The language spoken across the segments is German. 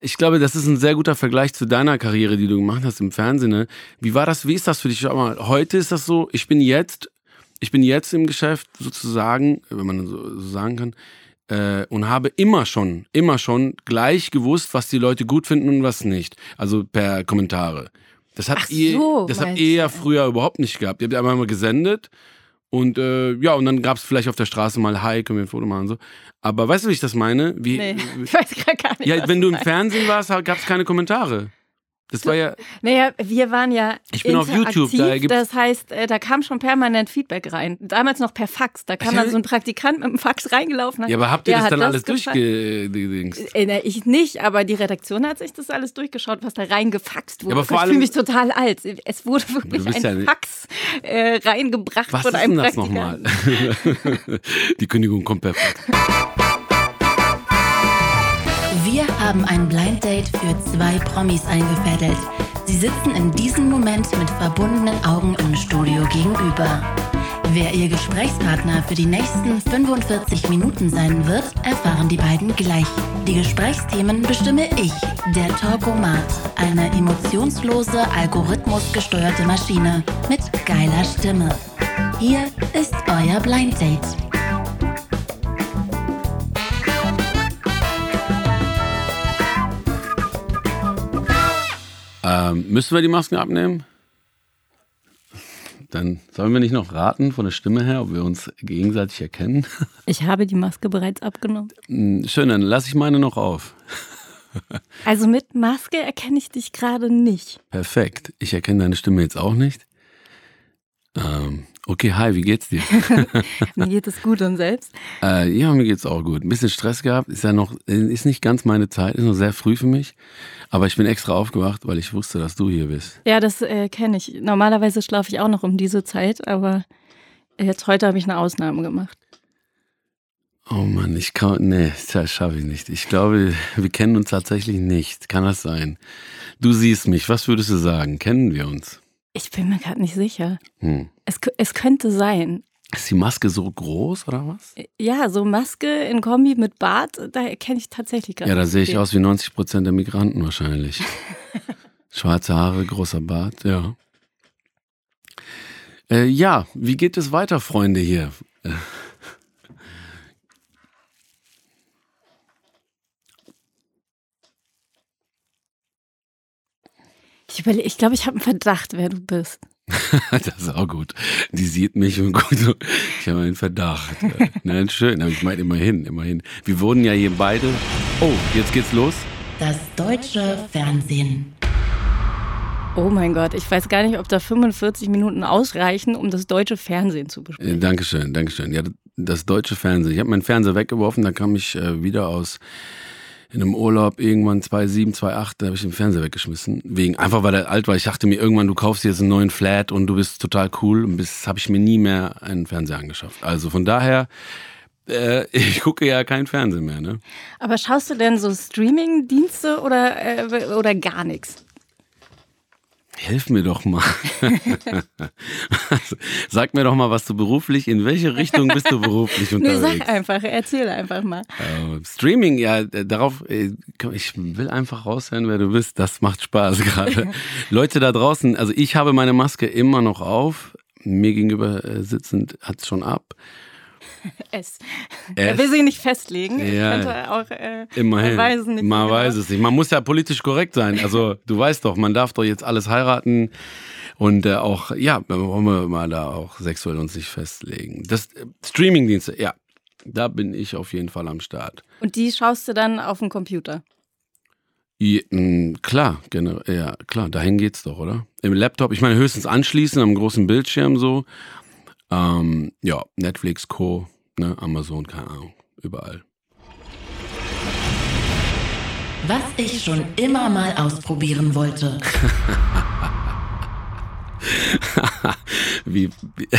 Ich glaube, das ist ein sehr guter Vergleich zu deiner Karriere, die du gemacht hast im Fernsehen. Ne? Wie war das? Wie ist das für dich? Schau mal, heute ist das so, ich bin jetzt, ich bin jetzt im Geschäft sozusagen, wenn man so, so sagen kann, äh, und habe immer schon, immer schon gleich gewusst, was die Leute gut finden und was nicht. Also per Kommentare. Das habt Ach ihr, so, das habt ihr ja früher überhaupt nicht gehabt. Ihr habt einmal mal gesendet und äh, ja, und dann gab es vielleicht auf der Straße mal Hi, können wir ein Foto machen und so. Aber weißt du, wie ich das meine? Wie, Nee, ich weiß gar nicht. Ja, wenn du im. Fernsehen warst, gab es keine Kommentare. Das war ja, Naja, wir waren ja Ich bin auf YouTube, da das heißt, äh, da kam schon permanent Feedback rein. Damals noch per Fax. Da kam Ja, dann so ein Praktikant mit dem Fax reingelaufen. hat, ja, aber habt ihr das dann alles gefallen. durchgedingst? Äh, ich nicht, aber die Redaktion hat sich das alles durchgeschaut, was da reingefaxt wurde. aber vor ich allem- fühle mich total alt. Es wurde wirklich ein ja Fax äh, reingebracht Was von ist einem denn das nochmal? Die Kündigung kommt perfekt. Wir haben ein Blind Date für zwei Promis eingefädelt. Sie sitzen in diesem Moment mit verbundenen Augen im Studio gegenüber. Wer ihr Gesprächspartner für die nächsten 45 Minuten sein wird, erfahren die beiden gleich. Die Gesprächsthemen bestimme ich, der Talkomat, eine emotionslose, algorithmusgesteuerte Maschine mit geiler Stimme. Hier ist euer Blind Date. Ähm, müssen wir die Masken abnehmen? Dann sollen wir nicht noch raten von der Stimme her, ob wir uns gegenseitig erkennen. Ich habe die Maske bereits abgenommen. Hm, Schön, dann lasse ich meine noch auf. Also mit Maske erkenne ich dich gerade nicht. Perfekt. Ich erkenne deine Stimme jetzt auch nicht. Ähm, okay, hi, wie geht's dir? Mir geht es gut und selbst. Äh, ja, mir geht's auch gut. Ein bisschen Stress gehabt, ist ja noch, ist nicht ganz meine Zeit, ist noch sehr früh für mich. Aber ich bin extra aufgewacht, weil ich wusste, dass du hier bist. Ja, das äh, kenne ich. Normalerweise schlafe ich auch noch um diese Zeit, aber jetzt heute habe ich eine Ausnahme gemacht. Oh Mann, ich kann, nee, das schaffe ich nicht. Ich glaube, wir kennen uns tatsächlich nicht. Kann das sein? Du siehst mich, was würdest du sagen? Kennen wir uns? Ich bin mir gerade nicht sicher. Hm. Es, es könnte sein. Ist die Maske so groß oder was? Ja, so Maske in Kombi mit Bart, da erkenne ich tatsächlich gerade. Ja, da sehe ich aus wie 90 Prozent der Migranten wahrscheinlich. Schwarze Haare, großer Bart, ja. Äh, ja, wie geht es weiter, Freunde hier? Ich, überle- ich glaube, ich habe einen Verdacht, wer du bist. das ist auch gut. Die sieht mich und gut. so, Ich habe einen Verdacht. Nein, schön, aber ich meine immerhin, immerhin. Wir wurden ja hier beide. Oh, jetzt geht's los. Das deutsche Fernsehen. Oh mein Gott, ich weiß gar nicht, ob da 45 Minuten ausreichen, um das deutsche Fernsehen zu besprechen. Äh, Dankeschön, Dankeschön. Ja, das deutsche Fernsehen. Ich habe meinen Fernseher weggeworfen, da kam ich äh, wieder aus in einem Urlaub irgendwann 2007, 2008, da habe ich den Fernseher weggeschmissen. Wegen, einfach weil er alt war. Ich dachte mir irgendwann, du kaufst jetzt einen neuen Flat und du bist total cool. Und bis habe ich mir nie mehr einen Fernseher angeschafft. Also von daher, äh, ich gucke ja kein Fernsehen mehr, ne? Aber schaust du denn so Streaming-Dienste oder, äh, oder gar nichts? Hilf mir doch mal. Sag mir doch mal, was du beruflich, in welche Richtung bist du beruflich Nee, unterwegs? sag einfach, erzähl einfach mal. Äh, Streaming, ja, darauf, äh, ich will einfach raushören, wer du bist. Das macht Spaß gerade. Leute da draußen, also ich habe meine Maske immer noch auf. Mir gegenüber äh, sitzend hat's schon ab. Es. Es. Er will sich nicht festlegen. Ja. Könnte auch, äh, Immerhin. Man weiß es nicht. Man genau. weiß es nicht. Man muss ja politisch korrekt sein. Also du weißt doch, man darf doch jetzt alles heiraten und äh, auch, ja, wollen wir mal da auch sexuell uns nicht festlegen. Das äh, Streamingdienste, ja, da bin ich auf jeden Fall am Start. Und die schaust du dann auf dem Computer. Ja, mh, klar, genau, ja, klar, dahin geht's doch, oder? Im Laptop, ich meine höchstens anschließen am großen Bildschirm so. Ähm, ja, Netflix, Co., ne, Amazon, keine Ahnung, überall. Was ich schon immer mal ausprobieren wollte. wie, wie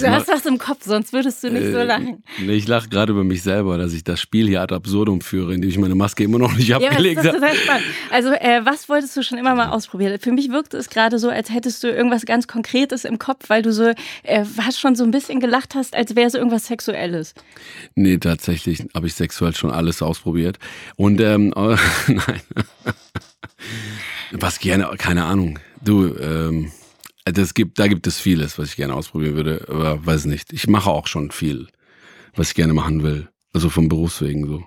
Du hast was im Kopf, sonst würdest du nicht so Äh, lachen. Nee, ich lache gerade über mich selber, dass ich das Spiel hier ad absurdum führe, indem ich meine Maske immer noch nicht Ja, aber das abgelegt ist habe. total spannend. Also, äh, was wolltest du schon immer mal ausprobieren? Für mich wirkte es gerade so, als hättest du irgendwas ganz Konkretes im Kopf, weil du so äh, hast schon so ein bisschen gelacht hast, als wäre es irgendwas Sexuelles. Nee, tatsächlich habe ich sexuell schon alles ausprobiert. Und ähm, äh, nein. Was gerne, keine Ahnung. Du, ähm, das gibt, da gibt es vieles, was ich gerne ausprobieren würde, aber weiß nicht. Ich mache auch schon viel, was ich gerne machen will. Also vom Berufswegen so.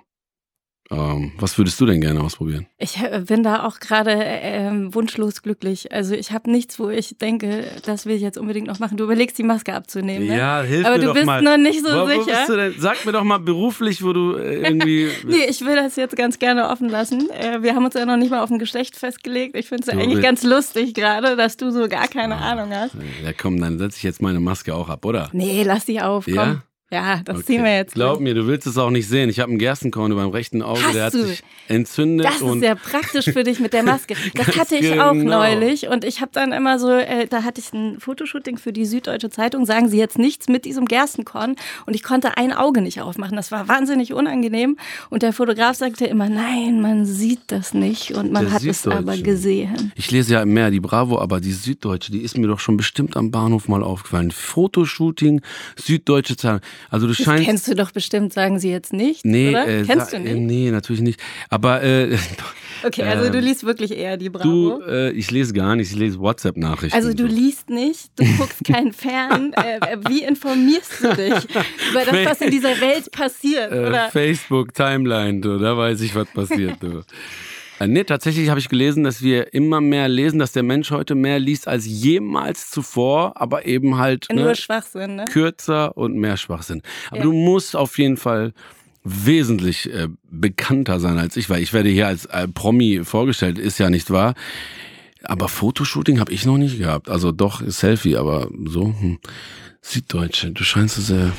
Ähm, was würdest du denn gerne ausprobieren? Ich äh, bin da auch gerade äh, ähm, wunschlos glücklich. Also ich habe nichts, wo ich denke, das will ich jetzt unbedingt noch machen. Du überlegst, die Maske abzunehmen, ne? hilf Aber du bist noch nicht so wo, wo sicher. Bist du denn? Sag mir doch mal beruflich, wo du äh, irgendwie. Nee, ich will das jetzt ganz gerne offen lassen. Äh, Wir haben uns ja noch nicht mal auf ein Geschlecht festgelegt. Ich finde es ja eigentlich willst- ganz lustig gerade, dass du so gar keine Ahnung hast. Ja, komm, dann setze ich jetzt meine Maske auch ab, oder? Nee, lass die auf, komm. Ja? Ja, das Okay. ziehen wir jetzt. Glaub mir, du willst es auch nicht sehen. Ich habe einen Gerstenkorn über dem rechten Auge, Hast der hat du? sich entzündet Das ist ja praktisch für dich mit der Maske. Das hatte ich auch genau. neulich und ich habe dann immer so, äh, da hatte ich ein Fotoshooting für die Süddeutsche Zeitung, sagen sie jetzt nichts mit diesem Gerstenkorn und ich konnte ein Auge nicht aufmachen. Das war wahnsinnig unangenehm und der Fotograf sagte immer, nein, man sieht das nicht und man Der hat es aber gesehen. ich lese ja mehr die Bravo, aber die Süddeutsche, die ist mir doch schon bestimmt am Bahnhof mal aufgefallen. Fotoshooting, Süddeutsche Zeitung. Also du Das scheinst kennst du doch bestimmt, sagen sie jetzt nicht, Nee, oder? äh, Kennst du äh, nicht? Nee, natürlich nicht. Aber äh, Okay, also du ähm, liest wirklich eher die du, Bravo. äh, ich lese gar nicht, ich lese WhatsApp-Nachrichten. Also du liest nicht, du guckst kein Fern. Äh, wie informierst du dich über das, was in dieser Welt passiert? äh, Oder? Facebook, Timeline, du, da weiß ich, was passiert. Du. Äh, Nee, tatsächlich habe ich gelesen, dass wir immer mehr lesen, dass der Mensch heute mehr liest als jemals zuvor, aber eben halt Nur ne, Schwachsinn, ne? kürzer und mehr Schwachsinn. Aber Ja. du musst auf jeden Fall wesentlich äh, bekannter sein als ich, weil ich werde hier als äh, Promi vorgestellt, ist ja nicht wahr. Aber Fotoshooting habe ich noch nicht gehabt. Also doch, Selfie, aber so. Hm. Süddeutsche, du scheinst so sehr.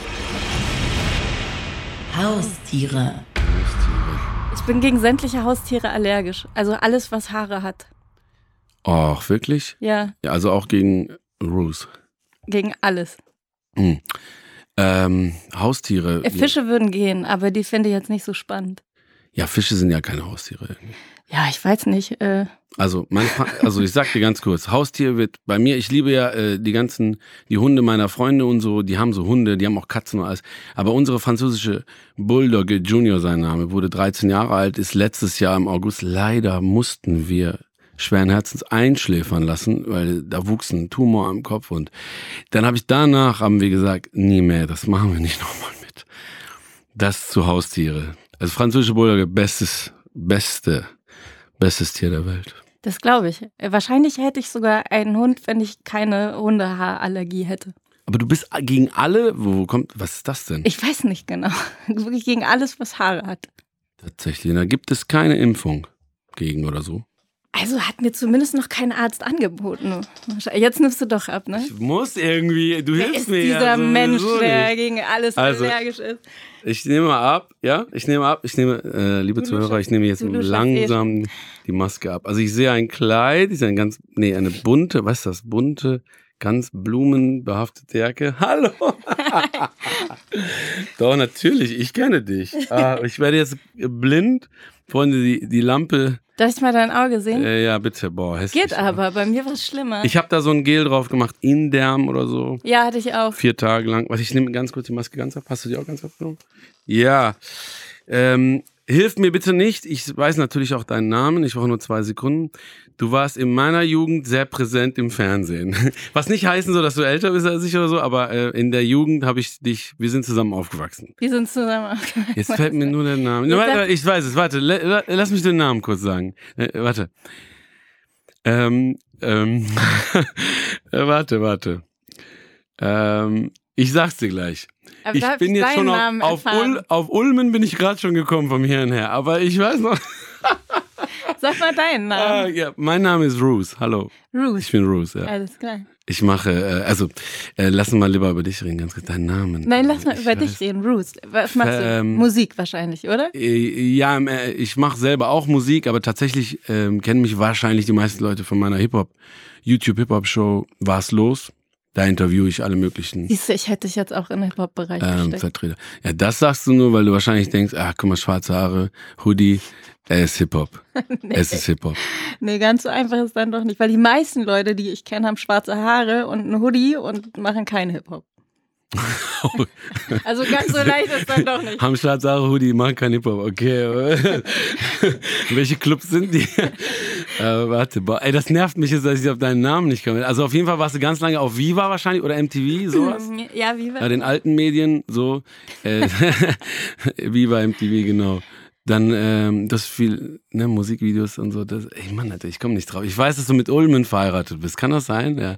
Haustiere. Ich bin gegen sämtliche Haustiere allergisch. Also alles, was Haare hat. Och, wirklich? Ja, Ja, also auch gegen Ruse. gegen alles. Hm. Ähm, Haustiere. Äh, Fische würden gehen, aber die finde ich jetzt nicht so spannend. Ja, Fische sind ja keine Haustiere. Ja, ich weiß nicht. Äh, Also, mein, also ich sag dir ganz kurz, Haustier wird bei mir, ich liebe ja äh, die ganzen, die Hunde meiner Freunde und so, die haben so Hunde, die haben auch Katzen und alles. Aber unsere französische Bulldogge Junior, sein Name, wurde 13 Jahre alt, ist letztes Jahr im August. Leider mussten wir schweren Herzens einschläfern lassen, weil da wuchs ein Tumor am Kopf und dann habe ich danach, haben wir gesagt, nie mehr, das machen wir nicht nochmal mit. Das zu Haustiere. Also französische Bulldogge, bestes, beste, bestes Tier der Welt. das glaube ich. Äh, wahrscheinlich hätte ich sogar einen Hund, wenn ich keine Hundehaarallergie hätte. Aber du bist gegen alle, wo wo kommt, was ist das denn? Ich weiß nicht genau. Wirklich gegen alles, was Haare hat. Tatsächlich, da gibt es keine Impfung gegen oder so. Also hat mir zumindest noch kein Arzt angeboten. Jetzt nimmst du doch ab, ne? Ich muss irgendwie, du Wer hilfst ist mir dieser ja Mensch, der nicht. gegen alles Also, allergisch ist? Ich nehme mal ab, ja, ich nehme ab, ich nehme, äh, liebe Zuhörer, ich nehme jetzt langsam die Maske ab. Also ich sehe ein Kleid, ich sehe ein ganz, nee, eine bunte, was ist das, bunte, ganz blumenbehaftete Jacke. Hallo! Doch, natürlich, ich kenne dich. Ah, ich werde jetzt blind. Freunde, die, die Lampe, Darf ich mal dein Auge sehen? äh, ja, bitte, boah, hässlich. Geht aber, bei mir war es schlimmer. Ich habe da so ein Gel drauf gemacht, Inderm oder so. ja, hatte ich auch. Vier Tage lang. Was, ich nehme ganz kurz die Maske ganz ab. Hast du die auch ganz abgenommen? Ja. Ähm, hilf mir bitte nicht. Ich weiß natürlich auch deinen Namen. Ich brauche nur zwei Sekunden. Du warst in meiner Jugend sehr präsent im Fernsehen. Was nicht heißen soll, dass du älter bist als ich oder so, aber äh, in der Jugend habe ich dich, wir sind zusammen aufgewachsen. Wir sind zusammen aufgewachsen. Jetzt fällt mir nur der Name. Warte, ich weiß es, warte, lass mich den Namen kurz sagen. Äh, warte. Ähm, ähm, äh, warte, warte. Ähm, ich sag's dir gleich. Aber ich bin jetzt deinen schon auf, auf? Ul, auf Ulmen bin ich gerade schon gekommen vom Hirn her, aber ich weiß noch. Sag mal deinen Ah, Namen. ja, mein Name ist Bruce. Hallo, Ruth. ich bin Bruce. Ja. Alles klar. Ich mache, äh, also äh, lass mal lieber über dich reden, ganz kurz deinen Namen. Nein, lass mal Ich über weiß- dich reden. Ruth. Was machst du? Ähm, Musik wahrscheinlich, oder? Äh, Ja, ähm, äh, ich mache selber auch Musik, aber tatsächlich ähm, kennen mich wahrscheinlich die meisten Leute von meiner Hip-Hop, YouTube-Hip-Hop-Show Was los? Da interviewe ich alle möglichen Siehst du, ich hätte dich jetzt auch in den Hip-Hop-Bereich ähm. Vertreter. Ja, das sagst du nur, weil du wahrscheinlich denkst, ach, guck mal, schwarze Haare, Hoodie, er ist Hip-Hop. Es ist Hip-Hop. Nee, ganz so einfach ist dann doch nicht, weil die meisten Leute, die ich kenne, haben schwarze Haare und einen Hoodie und machen keinen Hip-Hop. also ganz so leicht ist dann doch nicht. Schwarze Haare, Hoodie, machen kein Hip-Hop, okay. Welche Clubs sind die? äh, warte, boah, ey, das nervt mich jetzt, dass ich auf deinen Namen nicht komme. Also auf jeden Fall warst du ganz lange auf Viva wahrscheinlich oder MTV, sowas. Ja, Ja, war den alten Medien, so. Äh, Viva MTV, genau. Dann ähm, das viel, ne, Musikvideos und so. Das, ey Mann, Alter, ich komme nicht drauf. Ich weiß, dass du mit Ulmen verheiratet bist. Kann das sein? Ja.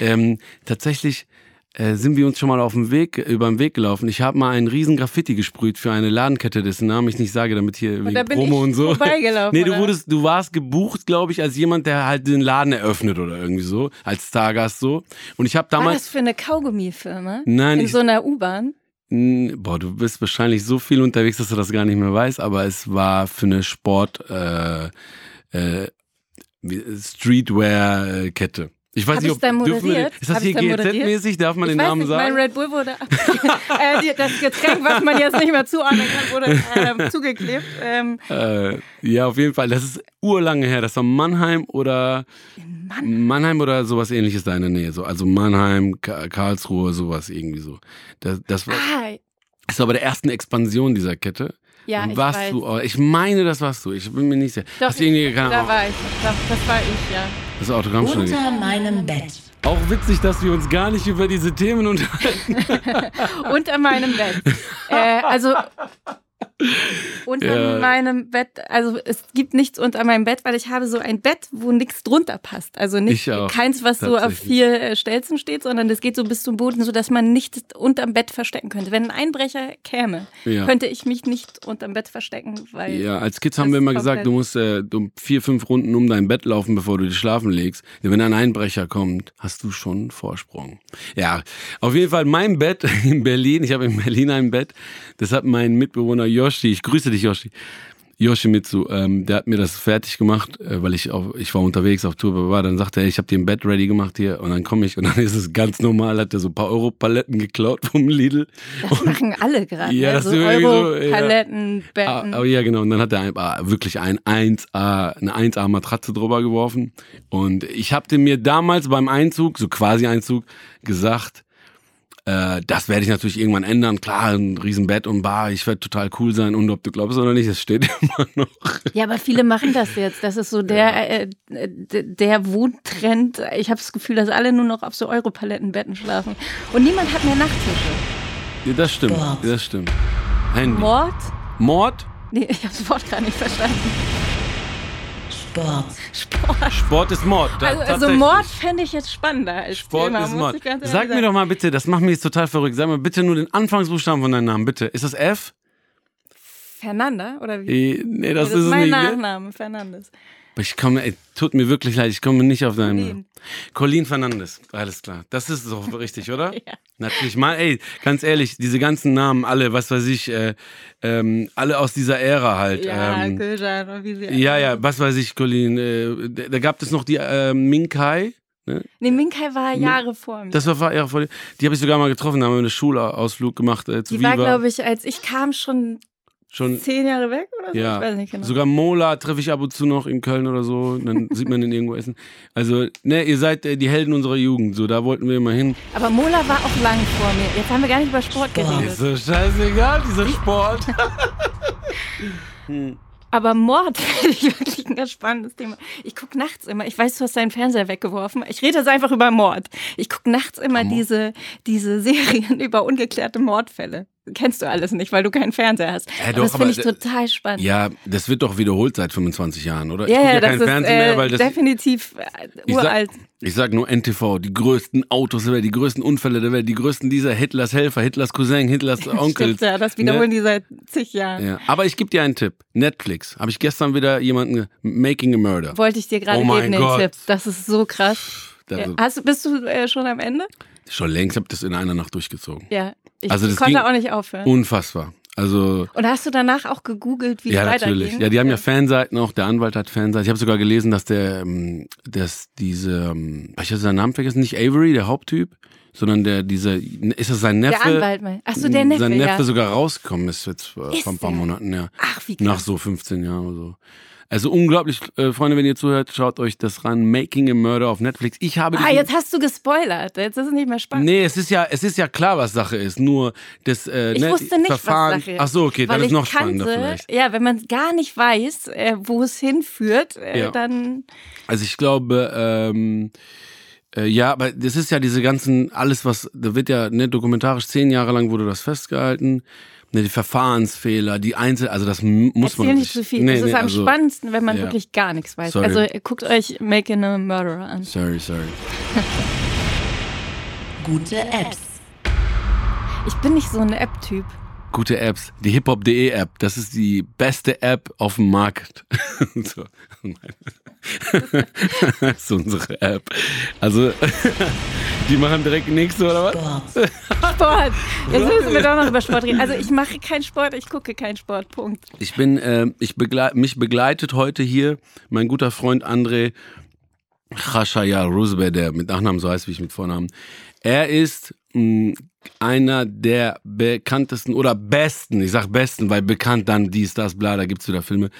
Ähm, tatsächlich äh, sind wir uns schon mal auf dem Weg, über den Weg gelaufen. Ich habe mal einen riesen Graffiti gesprüht für eine Ladenkette, dessen Namen ich nicht sage, damit hier wegen da bin Promo ich und so. vorbeigelaufen, Nee, du wurdest, du warst gebucht, glaube ich, als jemand, der halt den Laden eröffnet oder irgendwie so, als Stargast so. Und ich habe War damals. das für eine Kaugummifirma? Nein, In ich- so einer U-Bahn? Boah, du bist wahrscheinlich so viel unterwegs, dass du das gar nicht mehr weißt, aber es war für eine Sport äh, äh, Streetwear-Kette. Ich weiß Hab nicht, ob dann dürfen wir, moderiert? ist das Hab hier moderiert? GZ-mäßig? Darf man ich den Namen nicht, sagen? mein Red Bull wurde äh, das Getränk, was man jetzt nicht mehr zuordnen kann, wurde ähm, zugeklebt. Ähm, Äh, ja, auf jeden Fall. Das ist urlange her. Das war Mannheim oder Mannheim oder sowas ähnliches da in der Nähe. So. Also Mannheim, Ka Karlsruhe, sowas irgendwie so. Das, das war, ah, das war bei der ersten Expansion dieser Kette. Ja, ich warst weiß. du, oh, ich meine, das warst du. Ich bin mir nicht sicher. Doch, Hast du irgendwie, keine da Ahnung, war ich. Das, das war ich, ja. das Autogramm schon. Unter meinem Bett. Auch witzig, dass wir uns gar nicht über diese Themen unterhalten. Unter meinem Bett. äh, also unter Ja. meinem Bett, also es gibt nichts unter meinem Bett, weil ich habe so ein Bett, wo nichts drunter passt. Also nicht Ich auch, keins, was so auf vier äh, Stelzen steht, sondern das geht so bis zum Boden, so dass man nichts unterm Bett verstecken könnte. Wenn ein Einbrecher käme, Ja. könnte ich mich nicht unterm Bett verstecken, weil Ja, als Kids haben wir immer gesagt, du komplett- musst äh, um vier, fünf Runden um dein Bett laufen, bevor du dich schlafen legst. Denn wenn ein Einbrecher kommt, hast du schon Vorsprung. Ja, auf jeden Fall mein Bett in Berlin. Ich habe in Berlin ein Bett. Das hat mein Mitbewohner Yoshi. Ich grüße dich, Yoshi. Yoshimitsu, ähm, der hat mir das fertig gemacht, äh, weil ich auf, ich war unterwegs auf Tour, war, dann sagte er, ich habe dir ein Bett ready gemacht hier und dann komme ich und dann ist es ganz normal, hat er so ein paar Euro-Paletten geklaut vom Lidl das machen alle gerade. Ja, ne? das so ist irgendwie Euro, so, ja. Paletten, Ah, Betten. aber ja, genau. Und dann hat er ein, ah, wirklich ein 1A, eine 1A Matratze drüber geworfen. Und ich habe mir damals beim Einzug, so quasi Einzug, gesagt, äh, das werde ich natürlich irgendwann ändern. Klar, ein Riesenbett und Bar, ich werde total cool sein. Und ob du glaubst oder nicht, es steht immer noch. Ja, aber viele machen das jetzt. Das ist so der, äh, d- der Wohntrend. Ich habe das Gefühl, dass alle nur noch auf so Europalettenbetten schlafen. Und niemand hat mehr Nachttische. Ja, das stimmt, das stimmt. Handy. Mord? Mord? Nee, ich habe das Wort gar nicht verstanden. Sport. Sport. Sport ist Mord. Da- Also, also. Mord fände ich jetzt spannender als Sport Thema, ist Mord. Sag mir sagen. doch mal bitte, das macht mich jetzt total verrückt. Sag mal bitte nur den Anfangsbuchstaben von deinem Namen, bitte. Ist das F? Fernanda? Oder wie? Nee, das, das ist mein nicht. ne? Nachname, Fernandes. Ich komme, ey, tut mir wirklich leid, ich komme nicht auf deinen. Namen. Colin Fernandes, alles klar. Das ist doch richtig, oder? Ja. Natürlich mal, ey, ganz ehrlich, diese ganzen Namen, alle, was weiß ich, äh, ähm, alle aus dieser Ära halt. Ja, ähm, Köjan wie sie ja, ja, was weiß ich, Colin. Äh, da, da gab es noch die äh, Minkai. Ne? Nee, Minkai war Jahre vor mir. Das war vor- ja, vor, die habe ich sogar mal getroffen, da haben wir einen Schulausflug gemacht äh, zu Die war, Viva. glaube ich, als ich kam, schon Schon, zehn Jahre weg oder so. ja, Ich weiß nicht genau. sogar Mola treffe ich ab und zu noch in Köln oder so. Dann sieht man ihn irgendwo essen. Also, ne, ihr seid äh, die Helden unserer Jugend. So, da wollten wir immer hin. Aber Mola war auch lang vor mir. Jetzt haben wir gar nicht über Sport Sport. geredet. Ist so scheißegal, dieser Sport. Aber Mord finde ich wirklich ein ganz spannendes Thema. Ich gucke nachts immer, ich weiß, du hast deinen Fernseher weggeworfen. Ich rede jetzt einfach über Mord. Ich gucke nachts immer diese, diese Serien über ungeklärte Mordfälle. Kennst du alles nicht, weil du keinen Fernseher hast. Ja, doch, das finde ich total spannend. ja, das wird doch wiederholt seit 25 Jahren, oder? Ich ja, ja, ja das keinen ist Fernsehen äh, mehr, weil das. definitiv äh, Ich sag- uralt. Ich sag nur NTV, die größten Autos der Welt, die größten Unfälle der Welt, die größten dieser Hitlers Helfer, Hitlers Cousin, Hitlers Onkel. Stimmt, ja, das wiederholen die seit zig Jahren. Ja. Aber ich gebe dir einen Tipp. Netflix. Habe ich gestern wieder jemanden, Making a Murder. Wollte ich dir gerade Oh geben, den Gott. Tipp. Das ist so krass. Ja. Hast, bist du äh, schon am Ende? Schon längst habe das in einer Nacht durchgezogen. Ja. Ich Also das konnte auch nicht aufhören. Unfassbar. Also Und hast du danach auch gegoogelt, wie ja, es weiterging? natürlich. Ja, die haben ja Fanseiten auch. Der Anwalt hat Fanseiten. Ich habe sogar gelesen, dass der, ähm, dass diese, ähm, ich habe seinen Namen vergessen, nicht Avery, der Haupttyp, sondern der, dieser, ist das sein Neffe? Der Anwalt, mein. Ach so, der Neffe, Sein Neffe ja. sogar rausgekommen ist jetzt Ist vor ein paar der? Monaten, ja. Ach, wie krass. Nach so 15 Jahren oder so. Also unglaublich, äh, Freunde, wenn ihr zuhört, schaut euch das ran. Making a Murder auf Netflix. Ich habe Ah, jetzt hast du gespoilert. Jetzt ist es nicht mehr spannend. Nee, es ist ja, es ist ja klar, was Sache ist. Nur das äh, Ich ne, wusste nicht, Verfahren. was Sache ist. Ach so, okay, dann ist noch kannte, spannender vielleicht. Ja, wenn man gar nicht weiß, äh, wo es hinführt, äh, Ja. dann Also ich glaube, ähm, äh, ja, aber das ist ja diese ganzen, alles was, da wird ja, ne, dokumentarisch zehn Jahre lang wurde das festgehalten. Ne, die Verfahrensfehler, die Einzel, also das muss erzähl man nicht zu viel. Nee, es ist nee, am also, spannendsten, wenn man ja. wirklich gar nichts weiß. Sorry. Also guckt euch Making a Murderer an. Sorry, sorry. Gute Apps. Ich bin nicht so ein App-Typ. Gute Apps. Die hiphop.de App, das ist die beste App auf dem Markt. so. das ist unsere App. Also, die machen direkt nichts, oder was? Sport. Sport. Jetzt müssen wir doch noch über Sport reden. Also ich mache keinen Sport, ich gucke keinen Sport. Punkt. Ich bin, äh, ich begleit, mich begleitet heute hier mein guter Freund André Khashaya Roosevelt, der mit Nachnamen so heißt wie ich mit Vornamen. Er ist mh, einer der bekanntesten oder besten, ich sag besten, weil bekannt dann dies, das, bla, da gibt's wieder Filme,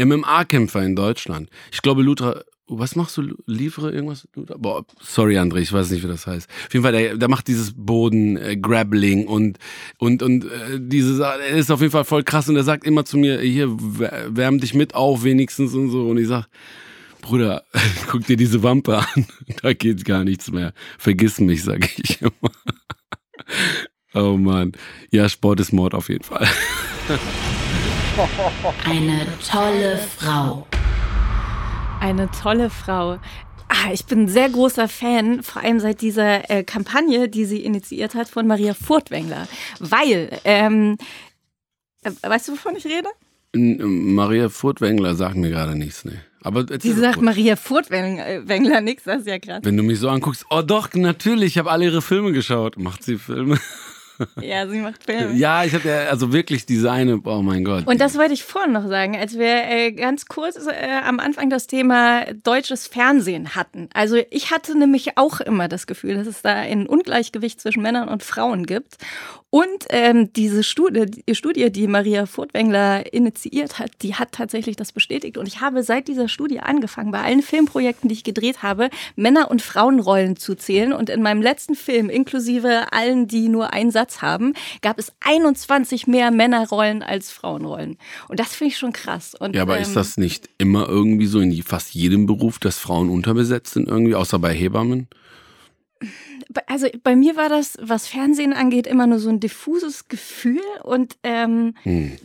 MMA-Kämpfer in Deutschland. Ich glaube, Lutra, was machst du? Liefere irgendwas? Boah, sorry, André, ich weiß nicht, wie das heißt. Auf jeden Fall, der, der macht dieses Boden, äh, und, und, und äh, diese Sache, er ist auf jeden Fall voll krass und er sagt immer zu mir, hier, wär- wärm dich mit auf wenigstens und so. Und ich sag, Bruder, guck dir diese Wampe an. Da geht gar nichts mehr. Vergiss mich, sag ich immer. Oh Mann. Ja, Sport ist Mord auf jeden Fall. Eine tolle Frau. Eine tolle Frau. Ah, ich bin ein sehr großer Fan, vor allem seit dieser äh, Kampagne, die sie initiiert hat, von Maria Furtwängler. Weil, ähm, äh, weißt du, wovon ich rede? N- Maria Furtwängler sagt mir gerade nichts, ne. Aber Sie sagt. Maria Furtwängler nichts, das ist ja gerade. Wenn du mich so anguckst, oh doch, natürlich, ich habe alle ihre Filme geschaut. Macht sie Filme? Ja, sie macht Filme. Ja, ich habe ja, also wirklich diese eine, oh mein Gott. Und das wollte ich vorhin noch sagen, als wir äh, ganz kurz äh, am Anfang das Thema deutsches Fernsehen hatten. Also ich hatte nämlich auch immer das Gefühl, dass es da ein Ungleichgewicht zwischen Männern und Frauen gibt. Und ähm, diese Studie, die Studie, die Maria Furtwängler initiiert hat, die hat tatsächlich das bestätigt. Und ich habe seit dieser Studie angefangen, bei allen Filmprojekten, die ich gedreht habe, Männer- und Frauenrollen zu zählen. Und in meinem letzten Film, inklusive allen, die nur einen Satz haben, gab es 21 mehr Männerrollen als Frauenrollen. Und das finde ich schon krass. Und, ja, aber ähm, ist das nicht immer irgendwie so in fast jedem Beruf, dass Frauen unterbesetzt sind irgendwie, außer bei Hebammen? Also bei mir war das, was Fernsehen angeht, immer nur so ein diffuses Gefühl. Und ähm, Hm.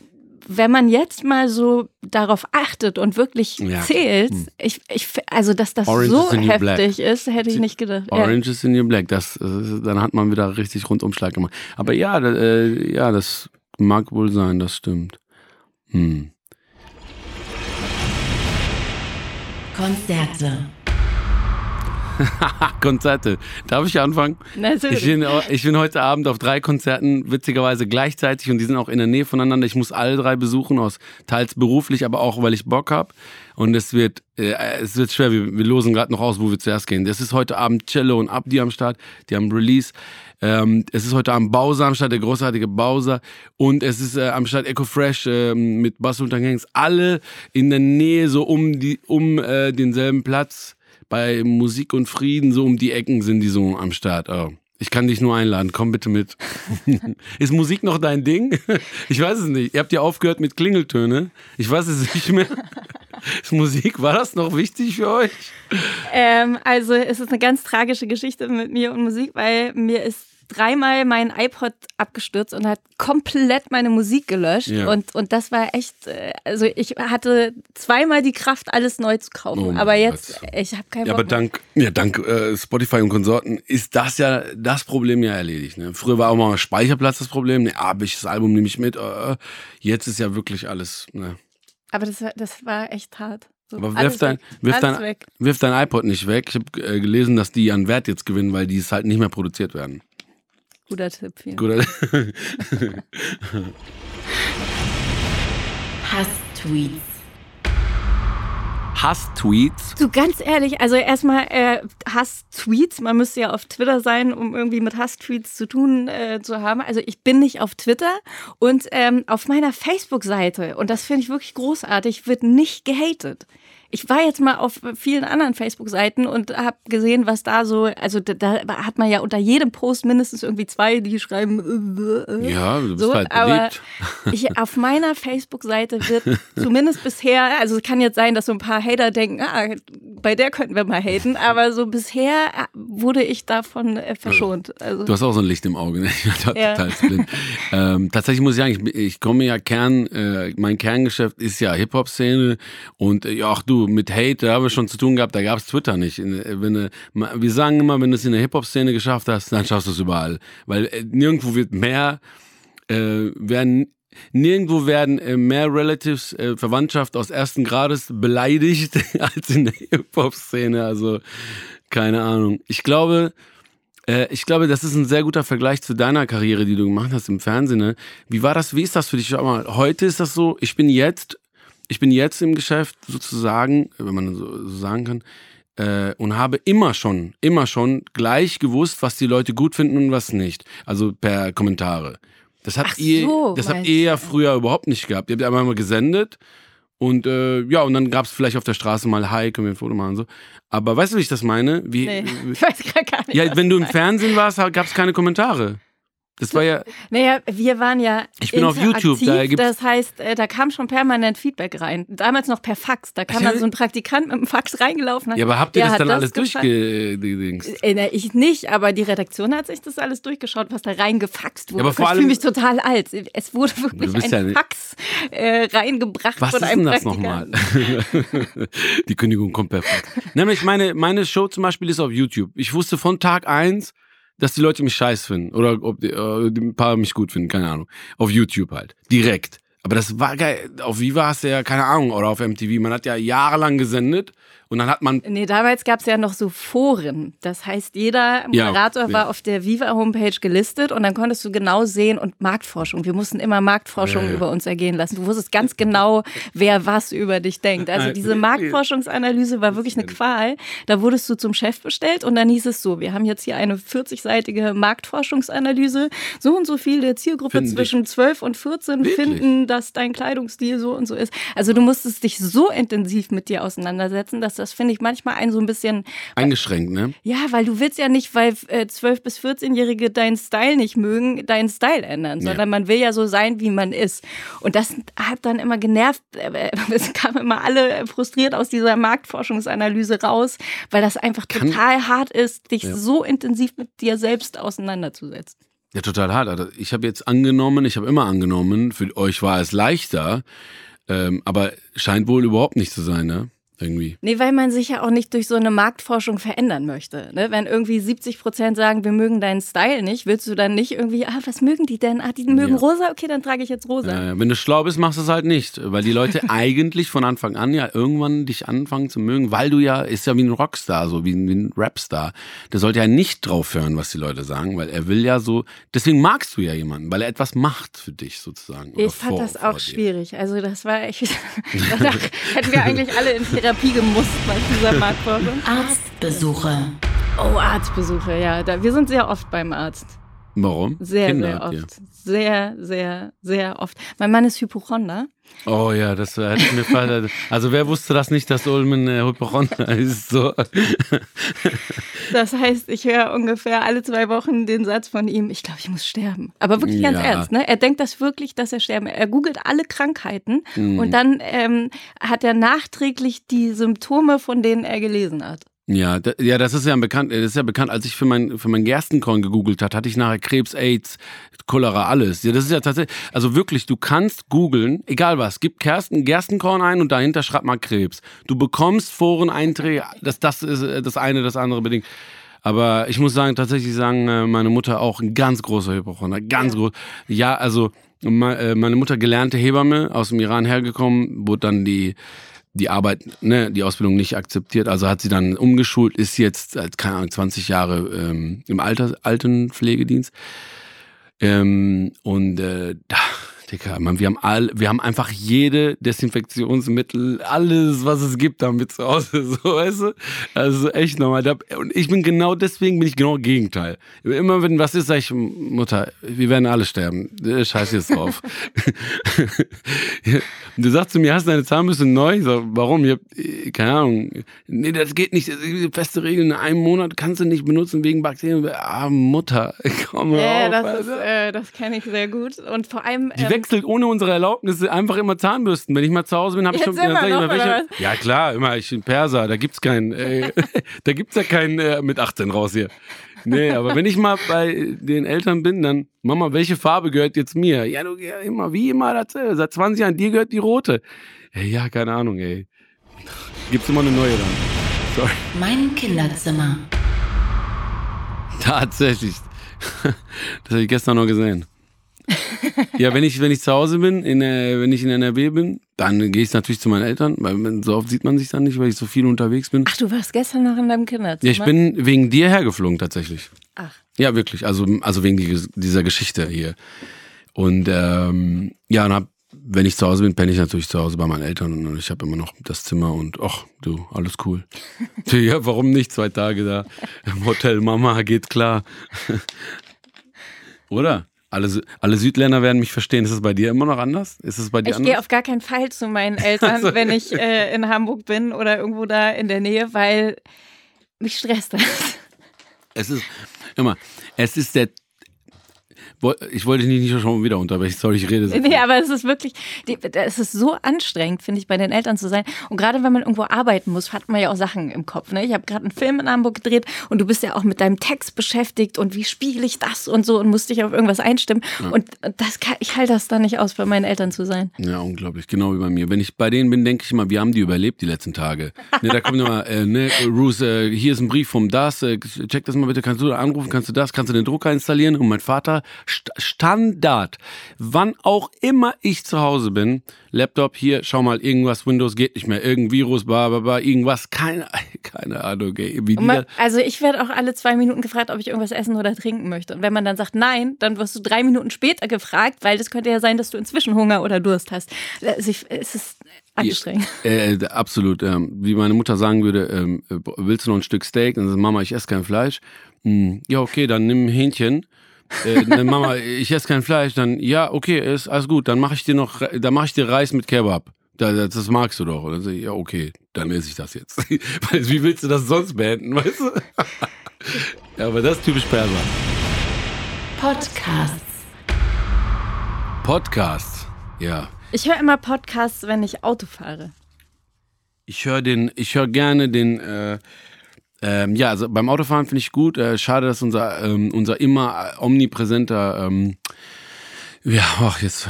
Wenn man jetzt mal so darauf achtet und wirklich Ja. zählt, ich, ich, also dass das Orange so is heftig ist, hätte ich nicht gedacht. Ja. Orange is the New Black, das, dann hat man wieder richtig Rundumschlag gemacht. Aber ja, äh, ja, das mag wohl sein, das stimmt. Hm. Konzerte. Konzerte. Darf ich anfangen? Natürlich. Ich bin, ich bin heute Abend auf drei Konzerten, witzigerweise gleichzeitig und die sind auch in der Nähe voneinander. Ich muss alle drei besuchen, aus teils beruflich, aber auch, weil ich Bock habe. Und es wird, äh, es wird schwer. Wir, wir losen gerade noch aus, wo wir zuerst gehen. Es ist heute Abend Cello und Abdi am Start, die haben Release. Ähm, es ist heute Abend Bowser am Start, der großartige Bowser. Und es ist äh, am Start Echo Fresh ähm, mit Bass und Gangs. Alle in der Nähe, so um, die, um äh, denselben Platz bei Musik und Frieden, so um die Ecken sind die so am Start. Oh. Ich kann dich nur einladen, komm bitte mit. Ist Musik noch dein Ding? Ich weiß es nicht. Ihr habt ja aufgehört mit Klingeltöne. Ich weiß es nicht mehr. Ist Musik, war das noch wichtig für euch? Ähm, also es ist eine ganz tragische Geschichte mit mir und Musik, weil mir ist dreimal mein iPod abgestürzt und hat komplett meine Musik gelöscht. Ja. Und, und das war echt, äh, also ich hatte zweimal die Kraft, alles neu zu kaufen. Oh aber jetzt, Gott. ich habe keinen Ja, Bock aber dank, ja, dank äh, Spotify und Konsorten ist das ja das Problem ja erledigt. Ne? Früher war auch mal Speicherplatz das Problem. Ne, ah, ich das Album nehme ich mit. Äh, jetzt ist ja wirklich alles. Ne. Aber das, war- das war echt hart. So, Aber wirf dein, wirf, dein, wirf dein iPod nicht weg. Ich habe äh, gelesen, dass die an Wert jetzt gewinnen, weil die es halt nicht mehr produziert werden. Guter Tipp. Vielen. Gut. Hass-Tweets. Hass-Tweets. Du, ganz ehrlich, also erstmal äh, Hass-Tweets. Man müsste ja auf Twitter sein, um irgendwie mit Hass-Tweets zu tun äh, zu haben. Also ich bin nicht auf Twitter und ähm, auf meiner Facebook-Seite, und das finde ich wirklich großartig, wird nicht gehatet ich war jetzt mal auf vielen anderen Facebook-Seiten und habe gesehen, was da so, also da, da, hat man ja unter jedem Post mindestens irgendwie zwei, die schreiben. Äh, äh, ja, du bist so, halt aber ich, auf meiner Facebook-Seite wird zumindest bisher, also es kann jetzt sein, dass so ein paar Hater denken, ah, bei der könnten wir mal haten, aber so bisher wurde ich davon äh, verschont. Also, du hast auch so ein Licht im Auge, ne? ja. ähm, tatsächlich muss ich sagen, ich, ich komme ja Kern, äh, mein Kerngeschäft ist ja Hip-Hop-Szene und äh, ja, auch du mit Hate, da haben wir schon zu tun gehabt, da gab es Twitter nicht. Wenn, wir sagen immer, wenn du es in der Hip-Hop-Szene geschafft hast, dann schaffst du es überall. Weil äh, nirgendwo wird mehr, äh, werden Nirgendwo werden äh, mehr Relatives, äh, Verwandtschaft aus ersten Grades beleidigt als in der Hip-Hop-Szene. Also, keine Ahnung. Ich glaube, äh, ich glaube, das ist ein sehr guter Vergleich zu deiner Karriere, die du gemacht hast im Fernsehen. Ne? Wie war das, wie ist das für dich? Schau mal, heute ist das so, ich bin jetzt ich bin jetzt im Geschäft sozusagen, wenn man so, sagen kann, äh, und habe immer schon, immer schon gleich gewusst, was die Leute gut finden und was nicht. Also per Kommentare. Das habt, so, ihr, das habt ihr ja früher überhaupt nicht gehabt. Ihr habt einmal mal gesendet und äh, ja, und dann gab es vielleicht auf der Straße mal Hi, können wir ein Foto machen und so. Aber weißt du, wie ich das meine? Wie, nee, ich weiß gar nicht. Ja, wenn du im Fernsehen warst, gab es keine Kommentare. Das war ja. Naja, wir waren ja. Ich bin auf YouTube, da gibt's Das heißt, äh, da kam schon permanent Feedback rein. Damals noch per Fax. Da kam dann so ein Praktikant mit dem Fax reingelaufen. Ja, aber habt ihr das dann alles durchgedingst? Äh, ich nicht, aber die Redaktion hat sich das alles durchgeschaut, was da reingefaxt wurde. Ja, aber vor ich fühle mich total alt. Es wurde wirklich ein ja Fax äh, reingebracht was von einem ist denn das nochmal? die Kündigung kommt per Fax. Nämlich meine, meine Show zum Beispiel ist auf YouTube. Ich wusste von Tag eins dass die Leute mich scheiß finden oder ob die, äh, ein paar mich gut finden, keine Ahnung. Auf YouTube halt. Direkt. Aber das war geil. Auf Viva hast du ja, keine Ahnung, oder auf MTV. Man hat ja jahrelang gesendet und dann hat man. Nee, damals gab es ja noch so Foren. Das heißt, jeder Moderator ja, war auf der Viva-Homepage gelistet und dann konntest du genau sehen und Marktforschung. Wir mussten immer Marktforschung ja, über uns ergehen lassen. Du wusstest ganz genau, wer was über dich denkt. Also diese Marktforschungsanalyse war wirklich eine Qual. Da wurdest du zum Chef bestellt und dann hieß es so, wir haben jetzt hier eine 40-seitige Marktforschungsanalyse. So und so viel der Zielgruppe Find zwischen 12 und 14 wirklich? finden, dass dein Kleidungsstil so und so ist. Also du musstest dich so intensiv mit dir auseinandersetzen, dass das finde ich manchmal einen so ein bisschen eingeschränkt, ne? Ja, weil du willst ja nicht, weil äh, 12 bis 14-Jährige deinen Style nicht mögen, deinen Style ändern, sondern ja. man will ja so sein, wie man ist. Und das hat dann immer genervt. Äh, es kamen immer alle frustriert aus dieser Marktforschungsanalyse raus, weil das einfach Kann, total hart ist, dich ja. so intensiv mit dir selbst auseinanderzusetzen. Ja, total hart. Also ich habe jetzt angenommen, ich habe immer angenommen, für euch war es leichter, ähm, aber scheint wohl überhaupt nicht zu sein, ne? Irgendwie. Nee, weil man sich ja auch nicht durch so eine Marktforschung verändern möchte. Ne? Wenn irgendwie 70 Prozent sagen, wir mögen deinen Style nicht, willst du dann nicht irgendwie, ah, was mögen die denn? Ah, die mögen ja. rosa, okay, dann trage ich jetzt rosa. Ja, wenn du schlau bist, machst du es halt nicht. Weil die Leute eigentlich von Anfang an ja irgendwann dich anfangen zu mögen, weil du ja, ist ja wie ein Rockstar, so wie ein, wie ein Rapstar. Der sollte ja nicht drauf hören, was die Leute sagen, weil er will ja so, deswegen magst du ja jemanden, weil er etwas macht für dich sozusagen. Ich fand vor, das auch schwierig. Also das war echt, danach hätten wir eigentlich alle in Therapie Therapie gemusst bei dieser Marktforschung. Arztbesuche. Oh, Arztbesuche, ja. Da, wir sind sehr oft beim Arzt. Warum? Sehr, Kinder sehr oft. Ihr. Sehr, sehr, sehr oft. Mein Mann ist Hypochonder. Oh ja, das hätte mir gefallen. Also wer wusste das nicht, dass Ulmen äh, Hypochonder ist? So. Das heißt, ich höre ungefähr alle zwei Wochen den Satz von ihm, ich glaube, ich muss sterben. Aber wirklich ganz ja. ernst. Ne? Er denkt das wirklich, dass er sterben. Er googelt alle Krankheiten mhm. und dann ähm, hat er nachträglich die Symptome, von denen er gelesen hat. Ja, da, ja, das ist ja bekannt. Das ist ja bekannt. Als ich für mein für mein Gerstenkorn gegoogelt hat, hatte ich nachher Krebs, AIDS, Cholera, alles. Ja, das ist ja tatsächlich. Also wirklich, du kannst googeln, egal was, gib Kersten, Gerstenkorn ein und dahinter schreib mal Krebs. Du bekommst Foreneinträge, dass das ist das eine, das andere bedingt. Aber ich muss sagen, tatsächlich sagen äh, meine Mutter auch ein ganz großer Hypochonder, ganz ja. groß. Ja, also äh, meine Mutter gelernte Hebamme aus dem Iran hergekommen, wurde dann die die Arbeit, ne, die Ausbildung nicht akzeptiert. Also hat sie dann umgeschult, ist jetzt keine Ahnung, 20 Jahre ähm, im Alter, Altenpflegedienst. Ähm, und äh, da, Dicker, man, wir haben all, wir haben einfach jede Desinfektionsmittel, alles, was es gibt, damit zu Hause, so, weißt du? Also echt nochmal. Und ich bin genau deswegen, bin ich genau Gegenteil. Immer wenn was ist, sag ich, Mutter, wir werden alle sterben. Scheiß jetzt drauf. du sagst zu mir, hast deine Zahnbürste neu? Ich sag, warum? Ich hab, keine Ahnung. Nee, das geht nicht. Das feste Regeln. In einem Monat kannst du nicht benutzen wegen Bakterien. Ah, Mutter, komm ja, auf. Das, ist, äh, das kenne ich sehr gut. Und vor allem. Die ähm, wechselt ohne unsere Erlaubnis einfach immer Zahnbürsten. Wenn ich mal zu Hause bin, habe ich schon immer ich immer, welche, Ja klar, immer ich bin Perser, da gibt's keinen, äh, da gibt's ja keinen äh, mit 18 raus hier. Nee, aber wenn ich mal bei den Eltern bin, dann Mama, welche Farbe gehört jetzt mir? Ja, du ja, immer wie immer erzähl, seit 20 Jahren dir gehört die rote. Ey, ja, keine Ahnung, ey. Gibt's immer eine neue dann. Sorry. Mein Kinderzimmer. Tatsächlich. Das habe ich gestern noch gesehen. ja, wenn ich, wenn ich zu Hause bin, in, äh, wenn ich in NRW bin, dann gehe ich natürlich zu meinen Eltern, weil so oft sieht man sich dann nicht, weil ich so viel unterwegs bin. Ach, du warst gestern noch in deinem Kinderzimmer? Ja, ich bin wegen dir hergeflogen tatsächlich. Ach. Ja, wirklich. Also, also wegen die, dieser Geschichte hier. Und ähm, ja, und hab, wenn ich zu Hause bin, penne ich natürlich zu Hause bei meinen Eltern und ich habe immer noch das Zimmer und ach, du, alles cool. ja, warum nicht? Zwei Tage da im Hotel Mama, geht klar. Oder? Alle, alle Südländer werden mich verstehen. Ist es bei dir immer noch anders? Ist es bei dir Ich gehe anders? auf gar keinen Fall zu meinen Eltern, Also, wenn ich äh, in Hamburg bin oder irgendwo da in der Nähe, weil mich stresst das. Es ist, immer, es ist der. Ich wollte dich nicht schon wieder unterbrechen. Sorry, ich rede so. Nee, aber es ist wirklich, es ist so anstrengend, finde ich, bei den Eltern zu sein. Und gerade wenn man irgendwo arbeiten muss, hat man ja auch Sachen im Kopf. Ne? Ich habe gerade einen Film in Hamburg gedreht und du bist ja auch mit deinem Text beschäftigt und wie spiele ich das und so und musst dich auf irgendwas einstimmen. Und das kann, ich halte das dann nicht aus, bei meinen Eltern zu sein. Ja, unglaublich, genau wie bei mir. Wenn ich bei denen bin, denke ich immer, wir haben die überlebt die letzten Tage. Ne, da kommt immer, äh, ne, Bruce, äh, hier ist ein Brief vom das, äh, check das mal bitte, kannst du da anrufen, kannst du das, kannst du den Drucker installieren? Und mein Vater, St Standard, wann auch immer ich zu Hause bin, Laptop, hier, schau mal, irgendwas, Windows geht nicht mehr, irgendein Virus, bla, bla, bla, irgendwas, keine, keine Ahnung, wie man, also ich werde auch alle zwei Minuten gefragt, ob ich irgendwas essen oder trinken möchte. Und wenn man dann sagt nein, dann wirst du drei Minuten später gefragt, weil das könnte ja sein, dass du inzwischen Hunger oder Durst hast. Also ich, es ist anstrengend. Äh, äh, absolut. Ähm, wie meine Mutter sagen würde, ähm, äh, willst du noch ein Stück Steak? Dann sagt Mama, ich esse kein Fleisch. Hm, ja, okay, dann nimm ein Hähnchen. Äh, dann Mama, ich esse kein Fleisch. Dann ja, okay, ist alles gut. Dann mache ich dir noch, dann mache ich dir Reis mit Kebab. Da, das, das magst du doch. Und dann sag ich, ja, okay, dann esse ich das jetzt. Weil, wie willst du das sonst beenden, weißt du? ja, aber das ist typisch Perser. Podcasts. Podcast. Ja. Ich höre immer Podcasts, wenn ich Auto fahre. Ich höre den, ich höre gerne den, äh, ähm, ja, also beim Autofahren finde ich gut. Äh, schade, dass unser, ähm, unser immer omnipräsenter, ähm, ja, ach, jetzt,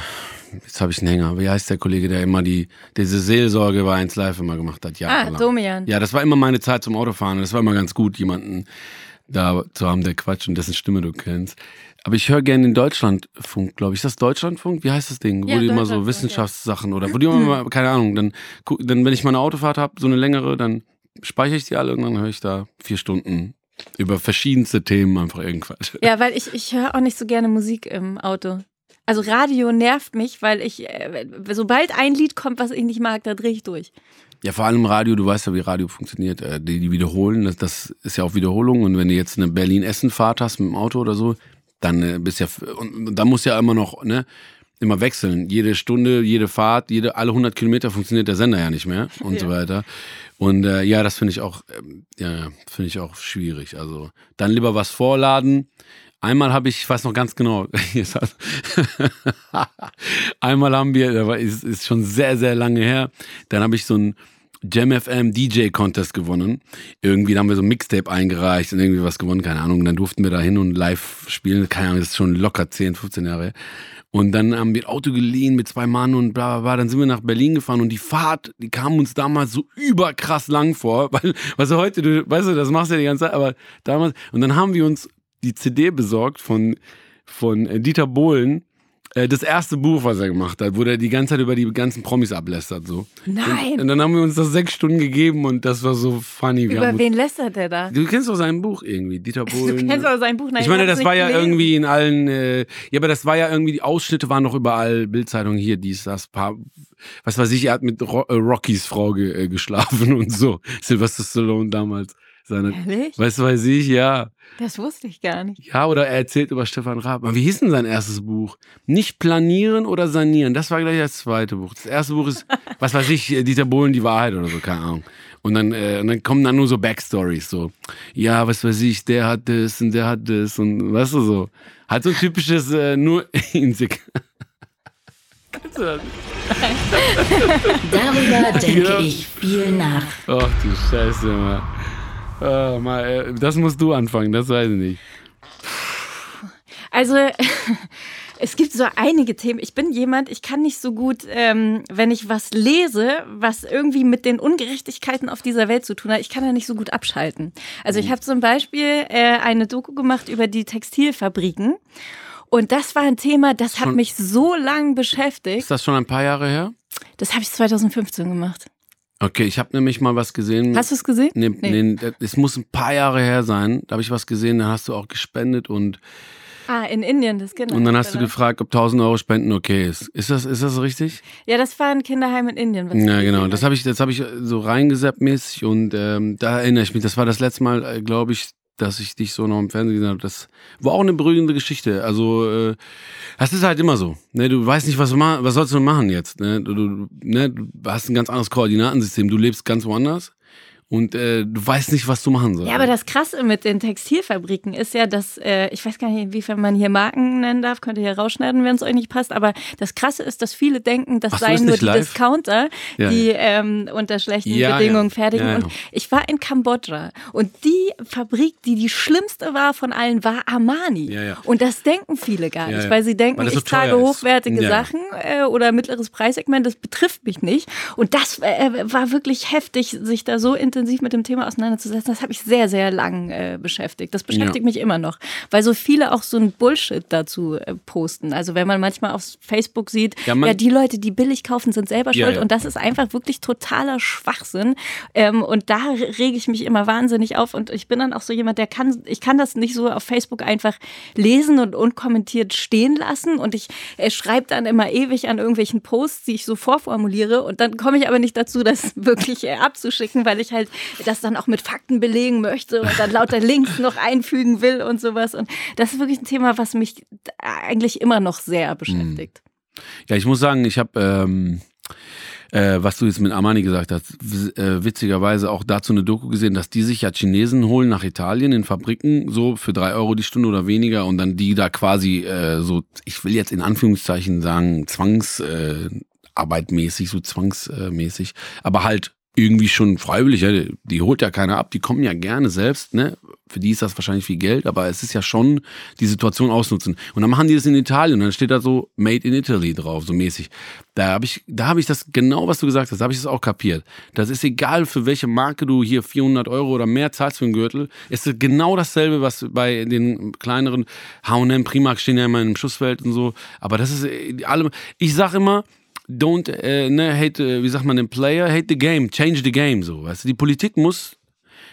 jetzt habe ich einen Hänger. Wie heißt der Kollege, der immer die, diese Seelsorge bei 1 Live immer gemacht hat? Ah, jahrelang. Domian. Ja, das war immer meine Zeit zum Autofahren. und Das war immer ganz gut, jemanden da zu haben, der Quatsch und dessen Stimme du kennst. Aber ich höre gerne den Deutschlandfunk, glaube ich. Ist das Deutschlandfunk? Wie heißt das Ding? Ja, wo die immer so Wissenschaftssachen oder wo die immer, mal- keine Ahnung, dann, dann wenn ich mal eine Autofahrt habe, so eine längere, dann speichere ich die alle und dann höre ich da vier Stunden über verschiedenste Themen einfach irgendwas. Ja, weil ich, ich höre auch nicht so gerne Musik im Auto. Also Radio nervt mich, weil ich, äh, sobald ein Lied kommt, was ich nicht mag, da drehe ich durch. Ja, vor allem Radio, du weißt ja, wie Radio funktioniert. Äh, Die, die wiederholen, das, das ist ja auch Wiederholung. Und wenn du jetzt eine Berlin-Essen-Fahrt hast mit dem Auto oder so, dann äh, bist ja, und, und da muss ja immer noch, ne, immer wechseln. Jede Stunde, jede Fahrt, jede, alle 100 Kilometer funktioniert der Sender ja nicht mehr und so Ja. weiter. Und äh, ja, das finde ich auch, ähm, ja, finde ich auch schwierig. Also dann lieber was vorladen. Einmal habe ich, ich weiß noch ganz genau, einmal haben wir, ist, ist schon sehr, sehr lange her, dann habe ich so ein Jam FM DJ Contest gewonnen. Irgendwie haben wir so ein Mixtape eingereicht und irgendwie was gewonnen, keine Ahnung. Und dann durften wir da hin und live spielen, keine Ahnung, das ist schon locker 10, 15 Jahre. her. Und dann haben wir Auto geliehen mit zwei Mann und bla bla bla. Dann sind wir nach Berlin gefahren und die Fahrt, die kam uns damals so überkrass lang vor. Weil, weißt du, heute, du, weißt du, das machst du ja die ganze Zeit, aber damals. Und dann haben wir uns die CD besorgt von, von äh, Dieter Bohlen das erste Buch, was er gemacht hat, wo er die ganze Zeit über die ganzen Promis ablästert. So. Nein. Und, und dann haben wir uns das sechs Stunden gegeben und das war so funny. Wir Über wen lästert der da? du kennst doch sein Buch irgendwie, Dieter Du Bohlen. kennst aber sein Buch. Nein, ich meine, das war ja gelesen. irgendwie in allen, äh, ja, aber das war ja irgendwie, die Ausschnitte waren noch überall, Bildzeitungen hier, dies, das, paar, was weiß ich, er hat mit Ro äh, Rockys Frau ge äh, geschlafen und so. Sylvester Stallone damals. Seine, Ehrlich? was weiß ich, ja. Das wusste ich gar nicht. Ja, oder er erzählt über Stefan Raab. Aber wie hieß denn sein erstes Buch? Nicht planieren oder sanieren. Das war gleich das zweite Buch. Das erste Buch ist, was weiß ich, Dieter Bohlen, die Wahrheit oder so, keine Ahnung. Und dann, äh, und dann kommen dann nur so Backstories, so. Ja, was weiß ich, der hat das und der hat das und weißt du so. Halt so ein typisches, äh, nur Insek. Kennst du das? Darüber denke Ja. ich viel nach. Ach du Scheiße, Mann. Oh, mal, äh, das musst du anfangen, das weiß ich nicht. Also es gibt so einige Themen. Ich bin jemand, ich kann nicht so gut, ähm, wenn ich was lese, was irgendwie mit den Ungerechtigkeiten auf dieser Welt zu tun hat, ich kann da nicht so gut abschalten. Also ich habe zum Beispiel äh, eine Doku gemacht über die Textilfabriken. Und das war ein Thema, das hat Schon- mich so lang beschäftigt. Ist das schon ein paar Jahre her? Das habe ich 2015 gemacht. Okay, ich habe nämlich mal was gesehen. Hast du es gesehen? Nee, nee. es muss ein paar Jahre her sein. Da habe ich was gesehen, da hast du auch gespendet und, Ah, in Indien, das Kinder. und dann hast du gefragt, ob 1000 Euro Spenden okay ist. Ist das, ist das richtig? Ja, das war ein Kinderheim in Indien. was Ja, genau. Das habe ich, das habe ich so reingesappt mäßig und ähm, da erinnere ich mich. Das war das letzte Mal, äh, glaube ich, dass ich dich so noch im Fernsehen gesehen habe. Das war auch eine beruhigende Geschichte. Also, äh, das ist halt immer so. Ne? Du weißt nicht, was du was sollst du machen jetzt. Ne? Du, du, ne? du hast ein ganz anderes Koordinatensystem. Du lebst ganz woanders und äh, du weißt nicht, was du machen sollst. Ja, aber das Krasse mit den Textilfabriken ist ja, dass, äh, ich weiß gar nicht, inwiefern man hier Marken nennen darf, könnt ihr hier rausschneiden, wenn es euch nicht passt, aber das Krasse ist, dass viele denken, das Ach seien nur die live? Discounter, Ja, die ähm, unter schlechten Ja, Bedingungen ja. fertigen. Ja, ja. Und ich war in Kambodscha und die Fabrik, die die schlimmste war von allen, war Armani. Ja, ja. Und das denken viele gar Ja, nicht, ja. weil sie denken, Weil so ich trage ist. hochwertige Ja. Sachen äh, oder mittleres Preissegment, das betrifft mich nicht. Und das äh, war wirklich heftig, sich da so intensiv mit dem Thema auseinanderzusetzen. Das habe ich sehr, sehr lang äh, beschäftigt. Das beschäftigt Ja. mich immer noch, weil so viele auch so ein Bullshit dazu äh, posten. Also wenn man manchmal auf Facebook sieht, Ja, ja, die Leute, die billig kaufen, sind selber schuld. Und das ist einfach wirklich totaler Schwachsinn. Ähm, und da rege ich mich immer wahnsinnig auf. Und ich bin dann auch so jemand, der kann, ich kann das nicht so auf Facebook einfach lesen und unkommentiert stehen lassen. Und ich äh, schreibe dann immer ewig an irgendwelchen Posts, die ich so vorformuliere. Und dann komme ich aber nicht dazu, das wirklich äh, abzuschicken, weil ich halt das dann auch mit Fakten belegen möchte und dann lauter Links noch einfügen will und sowas. Und das ist wirklich ein Thema, was mich eigentlich immer noch sehr beschäftigt. Ja, ich muss sagen, ich habe, ähm, äh, was du jetzt mit Armani gesagt hast, äh, witzigerweise auch dazu eine Doku gesehen, dass die sich ja Chinesen holen nach Italien in Fabriken, so für drei Euro die Stunde oder weniger und dann die da quasi äh, so, ich will jetzt in Anführungszeichen sagen, zwangsarbeitmäßig, äh, arbeitmäßig, so zwangsmäßig, aber halt irgendwie schon freiwillig, die, holt ja keiner ab, die kommen ja gerne selbst, ne? Für die ist das wahrscheinlich viel Geld, aber es ist ja schon die Situation ausnutzen. Und dann machen die das in Italien und dann steht da so Made in Italy drauf, so mäßig. Da habe ich, da habe ich das genau, was du gesagt hast, habe ich das auch kapiert. Das ist egal, für welche Marke du hier 400 Euro oder mehr zahlst für einen Gürtel. Es ist genau dasselbe, was bei den kleineren H&M, Primark stehen ja immer im Schussfeld und so. Aber das ist äh, alle. Ich sag immer, don't, äh, ne, hate, äh, wie sagt man, den Player, hate the game, change the game, so. Weißt du, die Politik muss,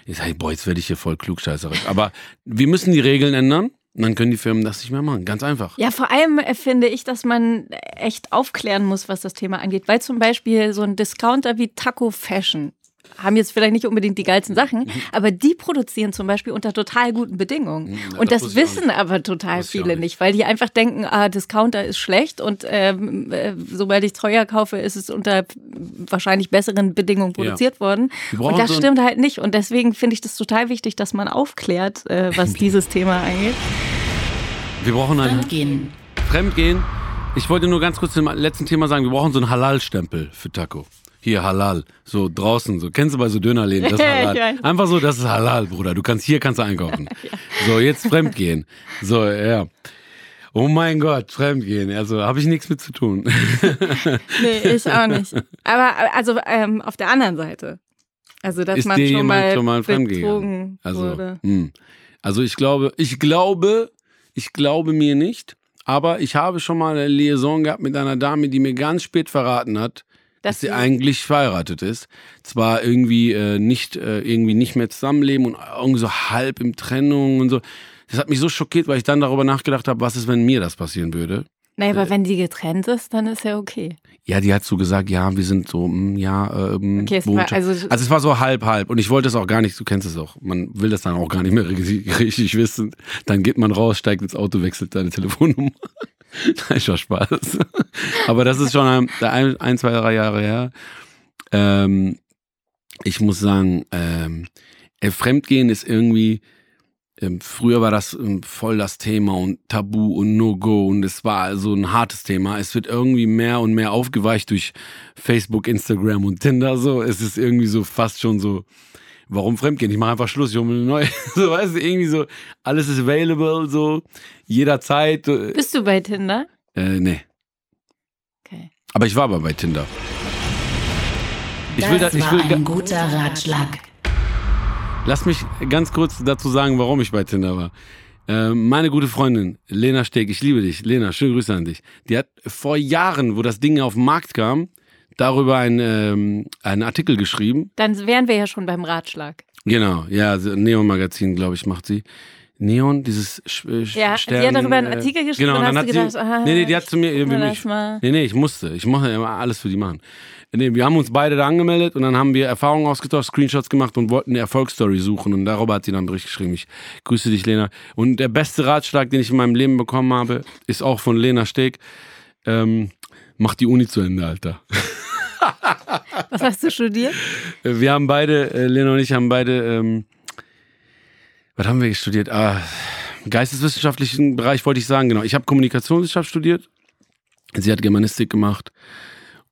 jetzt, hey, boah, jetzt werde ich hier voll klugscheißerisch, aber wir müssen die Regeln ändern, dann können die Firmen das nicht mehr machen, ganz einfach. Ja, vor allem äh, finde ich, dass man echt aufklären muss, was das Thema angeht. Weil zum Beispiel so ein Discounter wie Taco Fashion haben jetzt vielleicht nicht unbedingt die geilsten Sachen, aber die produzieren zum Beispiel unter total guten Bedingungen. Mhm, und das das, wissen aber total auch viele nicht. nicht, weil die einfach denken, ah, Discounter ist schlecht und ähm, äh, sobald ich teuer kaufe, ist es unter wahrscheinlich besseren Bedingungen produziert worden. Wir brauchen Und das so stimmt halt nicht. Und deswegen finde ich das total wichtig, dass man aufklärt, äh, was dieses Thema angeht. Wir brauchen ein Fremdgehen. Fremdgehen. Ich wollte nur ganz kurz zum letzten Thema sagen, wir brauchen so einen Halal-Stempel für Taco. Hier Halal, so draußen, so kennst du bei so Dönerläden, das ist Halal. Einfach so, das ist Halal, Bruder. Du kannst hier kannst du einkaufen. So jetzt Fremdgehen. So ja. Oh mein Gott, Fremdgehen. Also habe ich nichts mit zu tun. Nee, ich auch nicht. Aber also ähm, auf der anderen Seite. Also, dass Ist man dir schon jemand mal schon mal fremdgegangen? Also, wurde. hm. also ich glaube, ich glaube, ich glaube mir nicht, Aber ich habe schon mal eine Liaison gehabt mit einer Dame, die mir ganz spät verraten hat, dass, Dass sie eigentlich verheiratet ist. Zwar irgendwie äh, nicht äh, irgendwie nicht mehr zusammenleben und irgendwie so halb im Trennung und so. Das hat mich so schockiert, weil ich dann darüber nachgedacht habe, was ist, wenn mir das passieren würde. Naja, aber wenn die getrennt ist, dann ist ja okay. Ja, die hat so gesagt, ja, wir sind so, mm, ja, ähm, Okay, es war also- also es war so halb, halb. Und ich wollte es auch gar nicht, du kennst es auch. Man will das dann auch gar nicht mehr richtig, richtig wissen. Dann geht man raus, steigt ins Auto, wechselt seine Telefonnummer. Nein, schon Spaß. Aber das ist schon ein, ein, zwei, drei Jahre her. Ähm, ich muss sagen, ähm, äh, Fremdgehen ist irgendwie, ähm, früher war das ähm, voll das Thema und Tabu und No-Go und es war so ein hartes Thema. Es wird irgendwie mehr und mehr aufgeweicht durch Facebook, Instagram und Tinder. So, es ist irgendwie so fast schon so, warum Fremdgehen? Ich mache einfach Schluss, ich hole mir eine neue. So, weißt du, irgendwie so, alles ist available, so, jederzeit. Bist du bei Tinder? äh, nee. Okay. Aber ich war aber bei Tinder. Ich Das will, da, ich war will, ein guter Ratschlag. Lass mich ganz kurz dazu sagen, warum ich bei Tinder war. Äh, meine gute Freundin, Lena Steg, ich liebe dich. Lena, schöne Grüße an dich. Die hat vor Jahren, wo das Ding auf den Markt kam, darüber ein, ähm, einen Artikel geschrieben. Dann wären wir ja schon beim Ratschlag. Genau, ja, so Neon-Magazin, glaube ich, macht sie. Neon, dieses Sch Ja, die Stern, hat darüber einen äh, Artikel geschrieben Genau, und dann hast hat du sie, gedacht, ah, nee, nee, die hat zu mir, ich irgendwie mal. nee, nee, ich musste, ich mache immer alles für die machen. Nee, wir haben uns beide da angemeldet und dann haben wir Erfahrungen ausgetauscht, Screenshots gemacht und wollten eine Erfolgsstory suchen und darüber hat sie dann einen Bericht geschrieben. Ich grüße dich, Lena. Und der beste Ratschlag, den ich in meinem Leben bekommen habe, ist auch von Lena Steg. Ähm, mach die Uni zu Ende, Alter. Was hast du studiert? Wir haben beide, äh, Lena und ich haben beide, ähm, was haben wir studiert? Ah, geisteswissenschaftlichen Bereich wollte ich sagen, genau. Ich habe Kommunikationswissenschaft studiert. Sie hat Germanistik gemacht.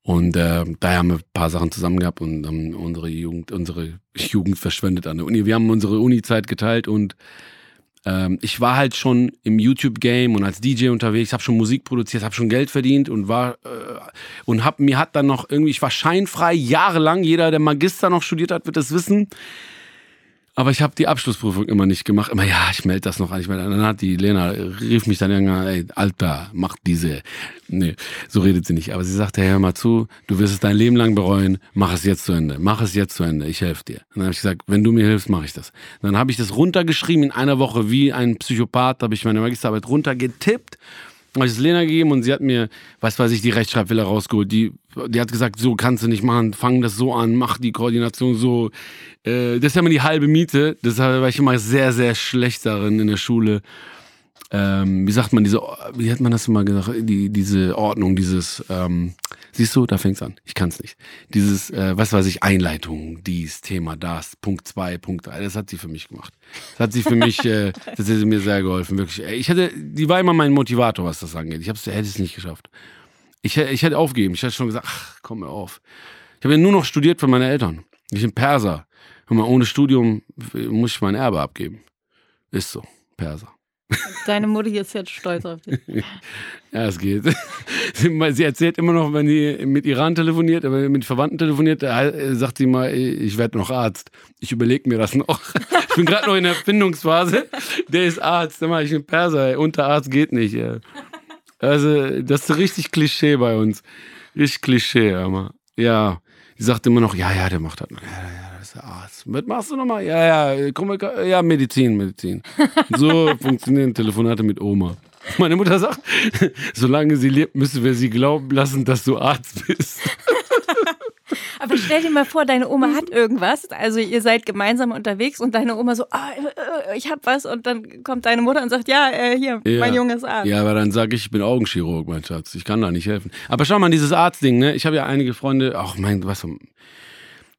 Und äh, daher haben wir ein paar Sachen zusammen gehabt und haben unsere Jugend, unsere Jugend verschwendet an der Uni. Wir haben unsere Uni-Zeit geteilt und ähm, ich war halt schon im YouTube-Game und als DJ unterwegs, habe schon Musik produziert, habe schon Geld verdient und war äh, und hab mir hat dann noch irgendwie, ich war scheinfrei jahrelang. Jeder, der Magister noch studiert hat, wird das wissen. Aber ich habe die Abschlussprüfung immer nicht gemacht. Immer, ja, ich melde das noch an. Ich melde, dann hat die Lena, rief mich dann irgendwann, ey, Alter, mach diese. Nee, so redet sie nicht. Aber sie sagte, hör mal zu, du wirst es dein Leben lang bereuen, mach es jetzt zu Ende. Mach es jetzt zu Ende, ich helfe dir. Und dann habe ich gesagt, wenn du mir hilfst, mache ich das. Dann habe ich das runtergeschrieben in einer Woche wie ein Psychopath, habe ich meine Magisterarbeit runtergetippt habe ich es Lena gegeben und sie hat mir, was weiß ich, die Rechtschreibfehler rausgeholt. Die, die hat gesagt, so kannst du nicht machen, fang das so an, mach die Koordination so. Äh, das ist ja immer die halbe Miete. Deshalb war ich immer sehr, sehr schlecht darin in der Schule. Ähm, wie sagt man, diese, wie hat man das immer gesagt, die, diese Ordnung, dieses, ähm, siehst du, da fängt's an. Ich kann's nicht. Dieses, äh, was weiß ich, Einleitung, dies, Thema, das, Punkt zwei, Punkt drei, das hat sie für mich gemacht. Das hat sie für mich, äh, das hat sie mir sehr geholfen, wirklich. Ey, Ich hätte, die war immer mein Motivator, was das angeht. Ich hab's, hätte es nicht geschafft. Ich, hätte- ich hätte aufgegeben. Ich hätte schon gesagt, ach, komm mir auf. Ich habe ja nur noch studiert für meine Eltern. Ich bin Perser. Hör mal, ohne Studium muss ich mein Erbe abgeben. Ist so, Perser. Deine Mutti ist jetzt stolz auf dich. Ja, es geht. sie erzählt immer noch, wenn sie mit Iran telefoniert, aber mit Verwandten telefoniert, sagt sie mal, ich werde noch Arzt. Ich überlege mir das noch. Ich bin gerade noch in der Findungsphase. Der ist Arzt. Sag mal, ich bin Perser. Ey. Unterarzt geht nicht. Also, das ist richtig Klischee bei uns. Richtig Klischee, aber. Ja. Sie sagt immer noch, ja, ja, der macht das. noch. Ja, ja, ist der Arzt. Was machst du nochmal? Ja, ja, komm, ja, Medizin, Medizin. So funktionieren Telefonate mit Oma. Meine Mutter sagt, solange sie lebt, müssen wir sie glauben lassen, dass du Arzt bist. Aber stell dir mal vor, deine Oma hat irgendwas. Also ihr seid gemeinsam unterwegs und deine Oma so, äh, ich hab was. Und dann kommt deine Mutter und sagt, ja, äh, hier, mein Junge ist Arzt. Ja, aber dann sage ich, ich bin Augenchirurg, mein Schatz. Ich kann da nicht helfen. Aber schau mal, dieses Arztding, ne? Ich habe ja einige Freunde, ach mein, was,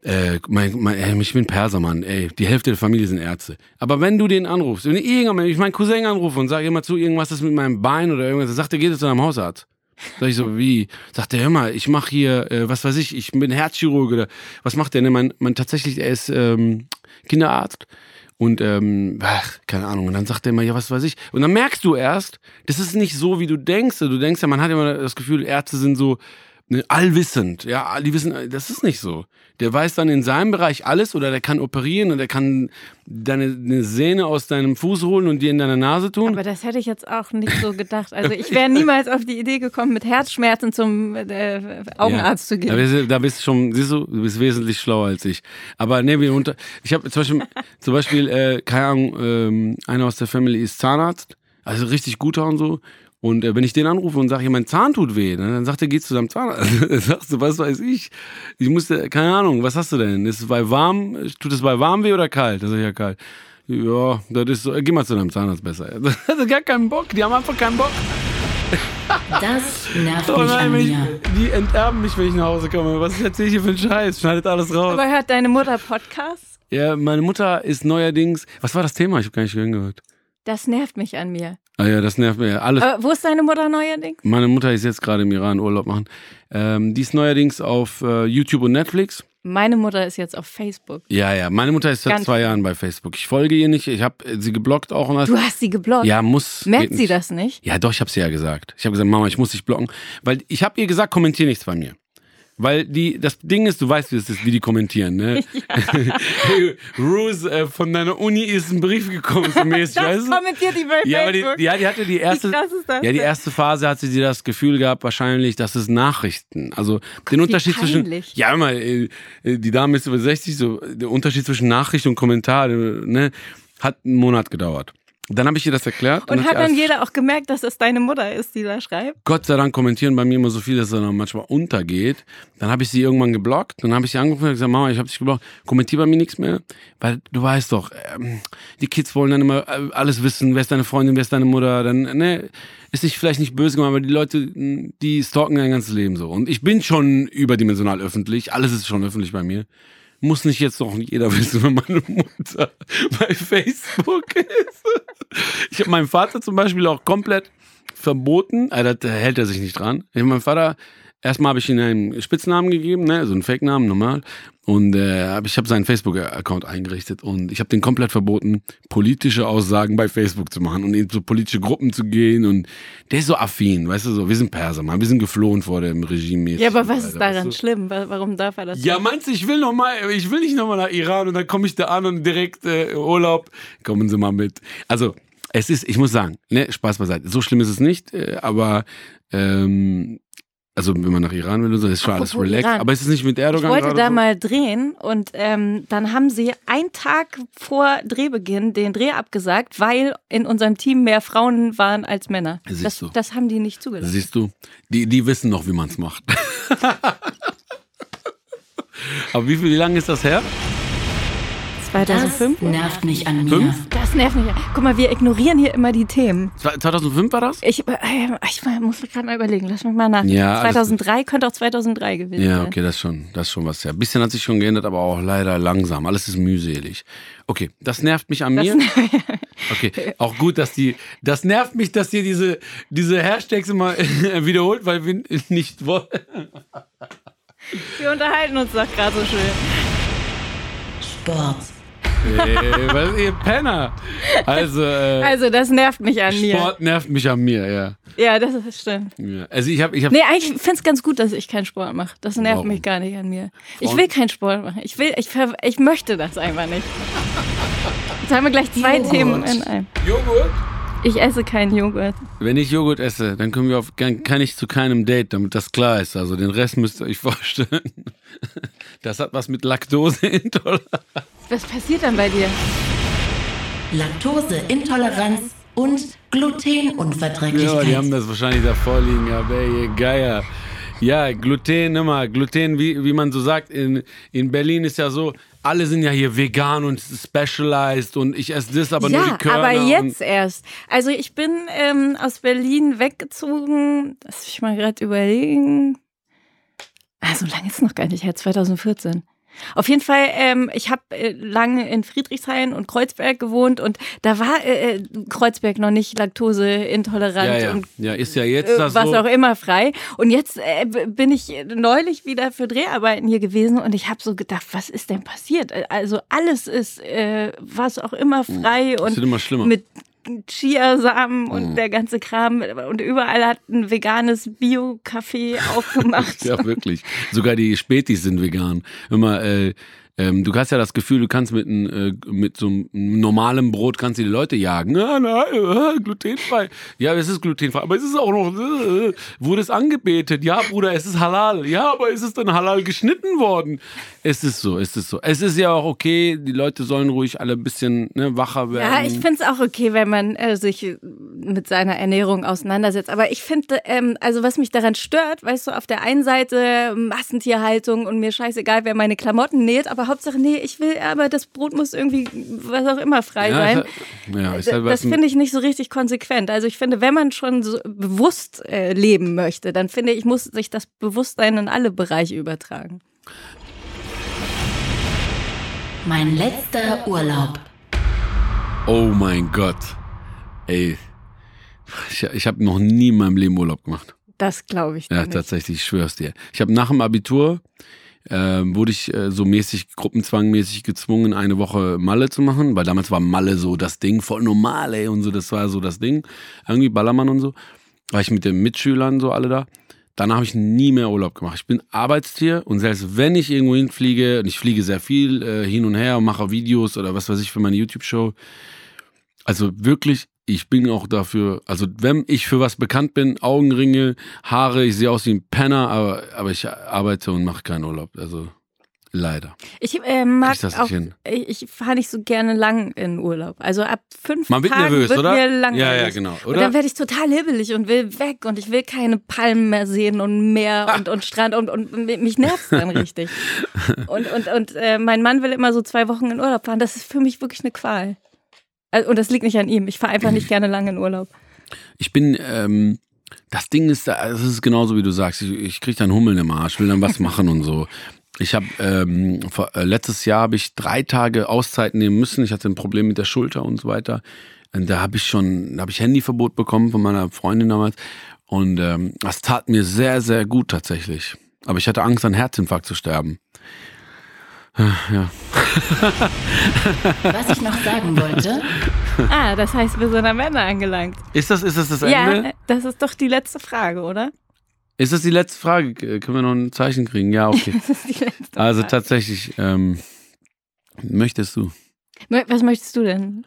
äh, mein, mein, ey, ich bin Perser, Mann, ey, die Hälfte der Familie sind Ärzte. Aber wenn du den anrufst, wenn ich irgendwann, ich meinen Cousin anrufe und sage immer zu, irgendwas ist mit meinem Bein oder irgendwas, sagt er, geht zu einem Hausarzt. Sag ich so, wie? Sagt er, hör mal, ich mache hier, äh, was weiß ich, ich bin Herzchirurg oder was macht der? Ne, mein, mein tatsächlich, er ist ähm, Kinderarzt und ähm, ach, keine Ahnung. Und dann sagt er immer, ja, was weiß ich. Und dann merkst du erst, das ist nicht so, wie du denkst. Du denkst ja, man hat immer das Gefühl, Ärzte sind so allwissend. Ja, die wissen, das ist nicht so. Der weiß dann in seinem Bereich alles oder der kann operieren und der kann deine eine Sehne aus deinem Fuß holen und dir in deine Nase tun. Aber das hätte ich jetzt auch nicht so gedacht. Also ich wäre niemals auf die Idee gekommen, mit Herzschmerzen zum äh, Augenarzt ja. zu gehen. Da bist, da bist du schon, siehst du, du bist wesentlich schlauer als ich. Aber ne, wir unter, ich habe zum Beispiel, zum Beispiel äh, keine Ahnung, ähm, einer aus der Family ist Zahnarzt, also richtig guter und so. Und äh, wenn ich den anrufe und sage, ja, mein Zahn tut weh, ne, dann sagt er, geh zu seinem Zahnarzt. sagst du, was weiß ich? Ich musste, keine Ahnung, was hast du denn? Ist es bei warm, tut es bei warm weh oder kalt? Das ist ja kalt. Ja, das ist so, geh mal zu deinem Zahnarzt besser. Das hat gar keinen Bock, die haben einfach keinen Bock. Das nervt Oh mich nein, an wenn ich, mir. die enterben mich, wenn ich nach Hause komme. Was erzähle ich hier für einen Scheiß? Schneidet alles raus. Aber hört deine Mutter Podcasts? ja, meine Mutter ist neuerdings. Was war das Thema? Ich habe gar nicht hingehört. Das nervt mich an mir. Ah ja, das nervt mir. Alles. Aber wo ist deine Mutter neuerdings? Meine Mutter ist jetzt gerade im Iran Urlaub machen. Ähm, die ist neuerdings auf äh, YouTube und Netflix. Meine Mutter ist jetzt auf Facebook. Ja, ja. Meine Mutter ist seit Ganz- zwei Jahren bei Facebook. Ich folge ihr nicht. Ich habe sie geblockt auch. Und alles. Du hast sie geblockt. ja, muss. Merkt sie nicht. das nicht? Ja, doch, ich habe sie ja gesagt. Ich habe gesagt, Mama, ich muss dich blocken. Weil ich habe ihr gesagt, kommentier nichts bei mir. Weil die, das Ding ist, du weißt, wie es ist, wie die kommentieren, ne? hey, Rose, äh, von deiner Uni ist ein Brief gekommen zu mir. Das weißt du? kommentiert die bei Ja, aber die, Facebook. ja, die hatte die erste, ja, die erste Phase hatte sie das Gefühl gehabt, wahrscheinlich, dass es Nachrichten, also den Unterschied zwischen, peinlich. ja, immer, äh, äh, die Dame ist über 60, so, der Unterschied zwischen Nachricht und Kommentar, äh, ne, hat einen Monat gedauert. Dann habe ich ihr das erklärt. Und hat dann jeder auch gemerkt, dass es deine Mutter ist, die da schreibt? Gott sei Dank kommentieren bei mir immer so viel, dass er dann manchmal untergeht. Dann habe ich sie irgendwann geblockt. Dann habe ich sie angerufen und gesagt, Mama, ich habe dich geblockt. Kommentier bei mir nichts mehr. Weil du weißt doch, ähm, die Kids wollen dann immer äh, alles wissen. Wer ist deine Freundin, wer ist deine Mutter? Dann, ne, ist nicht vielleicht nicht böse gemeint, aber die Leute, die stalken dein ganzes Leben so. Und ich bin schon überdimensional öffentlich. Alles ist schon öffentlich bei mir. Muss nicht jetzt noch jeder wissen, wenn meine Mutter bei Facebook ist. Ich habe meinem Vater zum Beispiel auch komplett verboten, äh, da hält er sich nicht dran. Ich hab meinem Vater, erstmal habe ich ihm einen Spitznamen gegeben, ne, so einen Fake-Namen, normal. Und äh, ich habe seinen Facebook-Account eingerichtet und ich habe den komplett verboten, politische Aussagen bei Facebook zu machen und in so politische Gruppen zu gehen. Und der ist so affin, weißt du so, wir sind Perser, Mann, wir sind geflohen vor dem Regime. Ja, aber was ist Alter, daran weißt du? schlimm? Wa- Warum darf er das? Ja, meinst du, ich will noch mal, ich will nicht noch mal nach Iran und dann komme ich da an und direkt äh, Urlaub. Kommen Sie mal mit. Also, es ist, ich muss sagen, ne, Spaß beiseite. So schlimm ist es nicht, äh, aber ähm, also wenn man nach Iran will, ist schon alles relaxed. Iran. Aber es ist nicht mit Ich Erdogan wollte gerade da so? mal drehen und ähm, dann haben sie einen Tag vor Drehbeginn den Dreh abgesagt, weil in unserem Team mehr Frauen waren als Männer. Siehst Das, du. das haben die nicht zugelassen. Siehst du, die, die wissen noch, wie man es macht. aber wie viel, wie lange ist das her? Das 2005? nervt mich an mir. Fünf? Das nervt mich. Guck mal, wir ignorieren hier immer die Themen. 2005 war das? Ich, äh, ich muss mir gerade mal überlegen, lass mich mal nach. Ja, alles 2003 könnte auch 2003 gewesen Ja, sein. okay, das ist schon, das ist schon was. Ja, ein bisschen hat sich schon geändert, aber auch leider langsam. Alles ist mühselig. Okay, das nervt mich an mir. Okay, auch gut, dass die, das nervt mich, dass ihr diese, diese Hashtags immer wiederholt, weil wir nicht wollen. Wir unterhalten uns doch gerade so schön. Sport. Ey, was ihr Penner. Also, äh, Also, das nervt mich an mir. Sport nervt mich an mir, ja. Ja, das ist stimmt. ja. Also ich habe, ich habe, Nee, eigentlich finde ich es ganz gut, dass ich keinen Sport mache. Das nervt Warum? mich gar nicht an mir. Ich Frauen- will keinen Sport machen. Ich will, ich, ich möchte das einfach nicht. Jetzt haben wir gleich zwei Joghurt. Themen in einem. Joghurt. Ich esse keinen Joghurt. Wenn ich Joghurt esse, dann können wir auf, kann, kann ich zu keinem Date, damit das klar ist. Also den Rest müsst ihr euch vorstellen. Das hat was mit Laktoseintoleranz. Was passiert dann bei dir? Laktoseintoleranz und Glutenunverträglichkeit. Ja, die haben das wahrscheinlich da vorliegen, ja, ey, ihr Geier. Ja, Gluten immer. Gluten, wie, wie man so sagt, in, in Berlin ist ja so, alle sind ja hier vegan und specialized und ich esse das, aber nur ja, die Körner. aber jetzt erst. Also ich bin ähm, aus Berlin weggezogen. Lass mich mal gerade überlegen. Ah, so lange ist es noch gar nicht her, 2014. Auf jeden Fall, ähm, ich habe äh, lange in Friedrichshain und Kreuzberg gewohnt und da war äh, äh, Kreuzberg noch nicht laktoseintolerant ja, ja, und ja, ist ja jetzt äh, das was so. auch immer frei. Und jetzt äh, bin ich neulich wieder für Dreharbeiten hier gewesen und ich habe so gedacht, was ist denn passiert? Also alles ist, äh, was auch immer frei Das und immer schlimmer. mit Chiasamen und der ganze Kram und überall hat ein veganes Bio-Café aufgemacht. Ja, wirklich. Sogar die Spätis sind vegan. Immer, äh, ähm, du hast ja das Gefühl, du kannst mit, ein, äh, mit so einem normalen Brot kannst du die Leute jagen. Ja, na, äh, glutenfrei. Ja, es ist glutenfrei, aber es ist auch noch, äh, wurde es angebetet. Ja, Bruder, es ist halal. Ja, aber ist es dann halal geschnitten worden? Es ist so, es ist so. Es ist ja auch okay, die Leute sollen ruhig alle ein bisschen ne, wacher werden. Ja, ich finde es auch okay, wenn man äh, sich mit seiner Ernährung auseinandersetzt. Aber ich finde, ähm, also was mich daran stört, weißt du, auf der einen Seite Massentierhaltung und mir scheißegal, wer meine Klamotten näht, aber Hauptsache, nee, ich will, aber das Brot muss irgendwie, was auch immer, frei Ja, sein. ist halt- ja, ist halt das finde ich nicht so richtig konsequent. Also ich finde, wenn man schon so bewusst äh, leben möchte, dann finde ich, muss sich das Bewusstsein in alle Bereiche übertragen. Mein letzter Urlaub. Oh mein Gott. Ey. Ich, ich habe noch nie in meinem Leben Urlaub gemacht. Das glaube ich Ja, nicht. tatsächlich, ich schwör's dir. Ich habe nach dem Abitur, wurde ich äh, so mäßig, gruppenzwangmäßig gezwungen, eine Woche Malle zu machen, weil damals war Malle so das Ding, voll normal, ey, und so, das war so das Ding. Irgendwie Ballermann und so. War ich mit den Mitschülern so alle da. Danach habe ich nie mehr Urlaub gemacht. Ich bin Arbeitstier und selbst wenn ich irgendwo hinfliege, und ich fliege sehr viel äh, hin und her und mache Videos oder was weiß ich für meine YouTube-Show, also wirklich, ich bin auch dafür, also wenn ich für was bekannt bin, Augenringe, Haare, ich sehe aus wie ein Penner, aber, aber ich arbeite und mache keinen Urlaub. Also leider. Ich äh, mag Krieg das auch, hin. ich, ich fahre nicht so gerne lang in Urlaub. Also ab fünf Man wird Tagen nervös, wird oder? mir langweilig. Ja, ja, genau, Und oder? dann werde ich total hibbelig und will weg und ich will keine Palmen mehr sehen und Meer und, und Strand und, und mich nervt dann richtig. Und, und, und äh, mein Mann will immer so zwei Wochen in Urlaub fahren. Das ist für mich wirklich eine Qual. Also, und das liegt nicht an ihm. Ich fahre einfach nicht gerne lange in Urlaub. Ich bin, ähm, das Ding ist, es ist genauso wie du sagst, ich, ich kriege dann Hummeln im Arsch, will dann was machen und so. Ich habe ähm, vor- äh, letztes Jahr habe ich drei Tage Auszeit nehmen müssen. Ich hatte ein Problem mit der Schulter und so weiter. Und da habe ich schon, da habe ich Handyverbot bekommen von meiner Freundin damals. Und ähm, das tat mir sehr, sehr gut tatsächlich. Aber ich hatte Angst, an Herzinfarkt zu sterben. Was ich noch sagen wollte, Ah, das heißt, wir sind am Ende angelangt. Ist das, ist das das Ende? Ja, das ist doch die letzte Frage, oder? Ist das die letzte Frage? Können wir noch ein Zeichen kriegen? Ja, okay. Das ist die letzte Also Frage. tatsächlich, ähm, möchtest du? Was möchtest du denn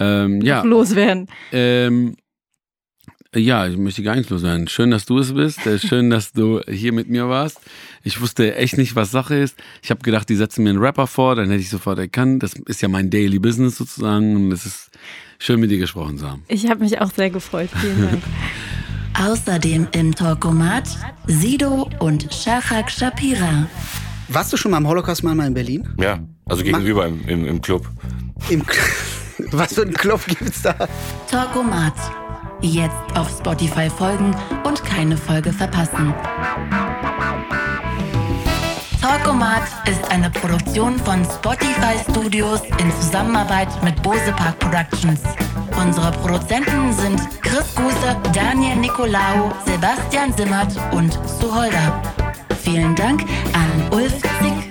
Ähm, ja, loswerden? ähm, ja, ich möchte gar nicht los sein. Schön, dass du es bist. Äh, Schön, dass du hier mit mir warst. Ich wusste echt nicht, was Sache ist. Ich habe gedacht, die setzen mir einen Rapper vor, dann hätte ich sofort erkannt. Das ist ja mein Daily Business sozusagen. Und es ist schön, mit dir gesprochen zu haben. Ich habe mich auch sehr gefreut. Vielen Dank. außerdem im Talkomat Sido und Shahak Shapira. Warst du schon mal am Holocaust-Mahnmal in Berlin? Ja, also gegenüber im, im, im Club. Im Was für einen Club gibt's da? Talkomat. Jetzt auf Spotify folgen und keine Folge verpassen. Talkomat ist eine Produktion von Spotify Studios in Zusammenarbeit mit Bose Park Productions. Unsere Produzenten sind Chris Guse, Daniel Nicolaou, Sebastian Simmert und Suholder. Vielen Dank an Ulf Ziegler.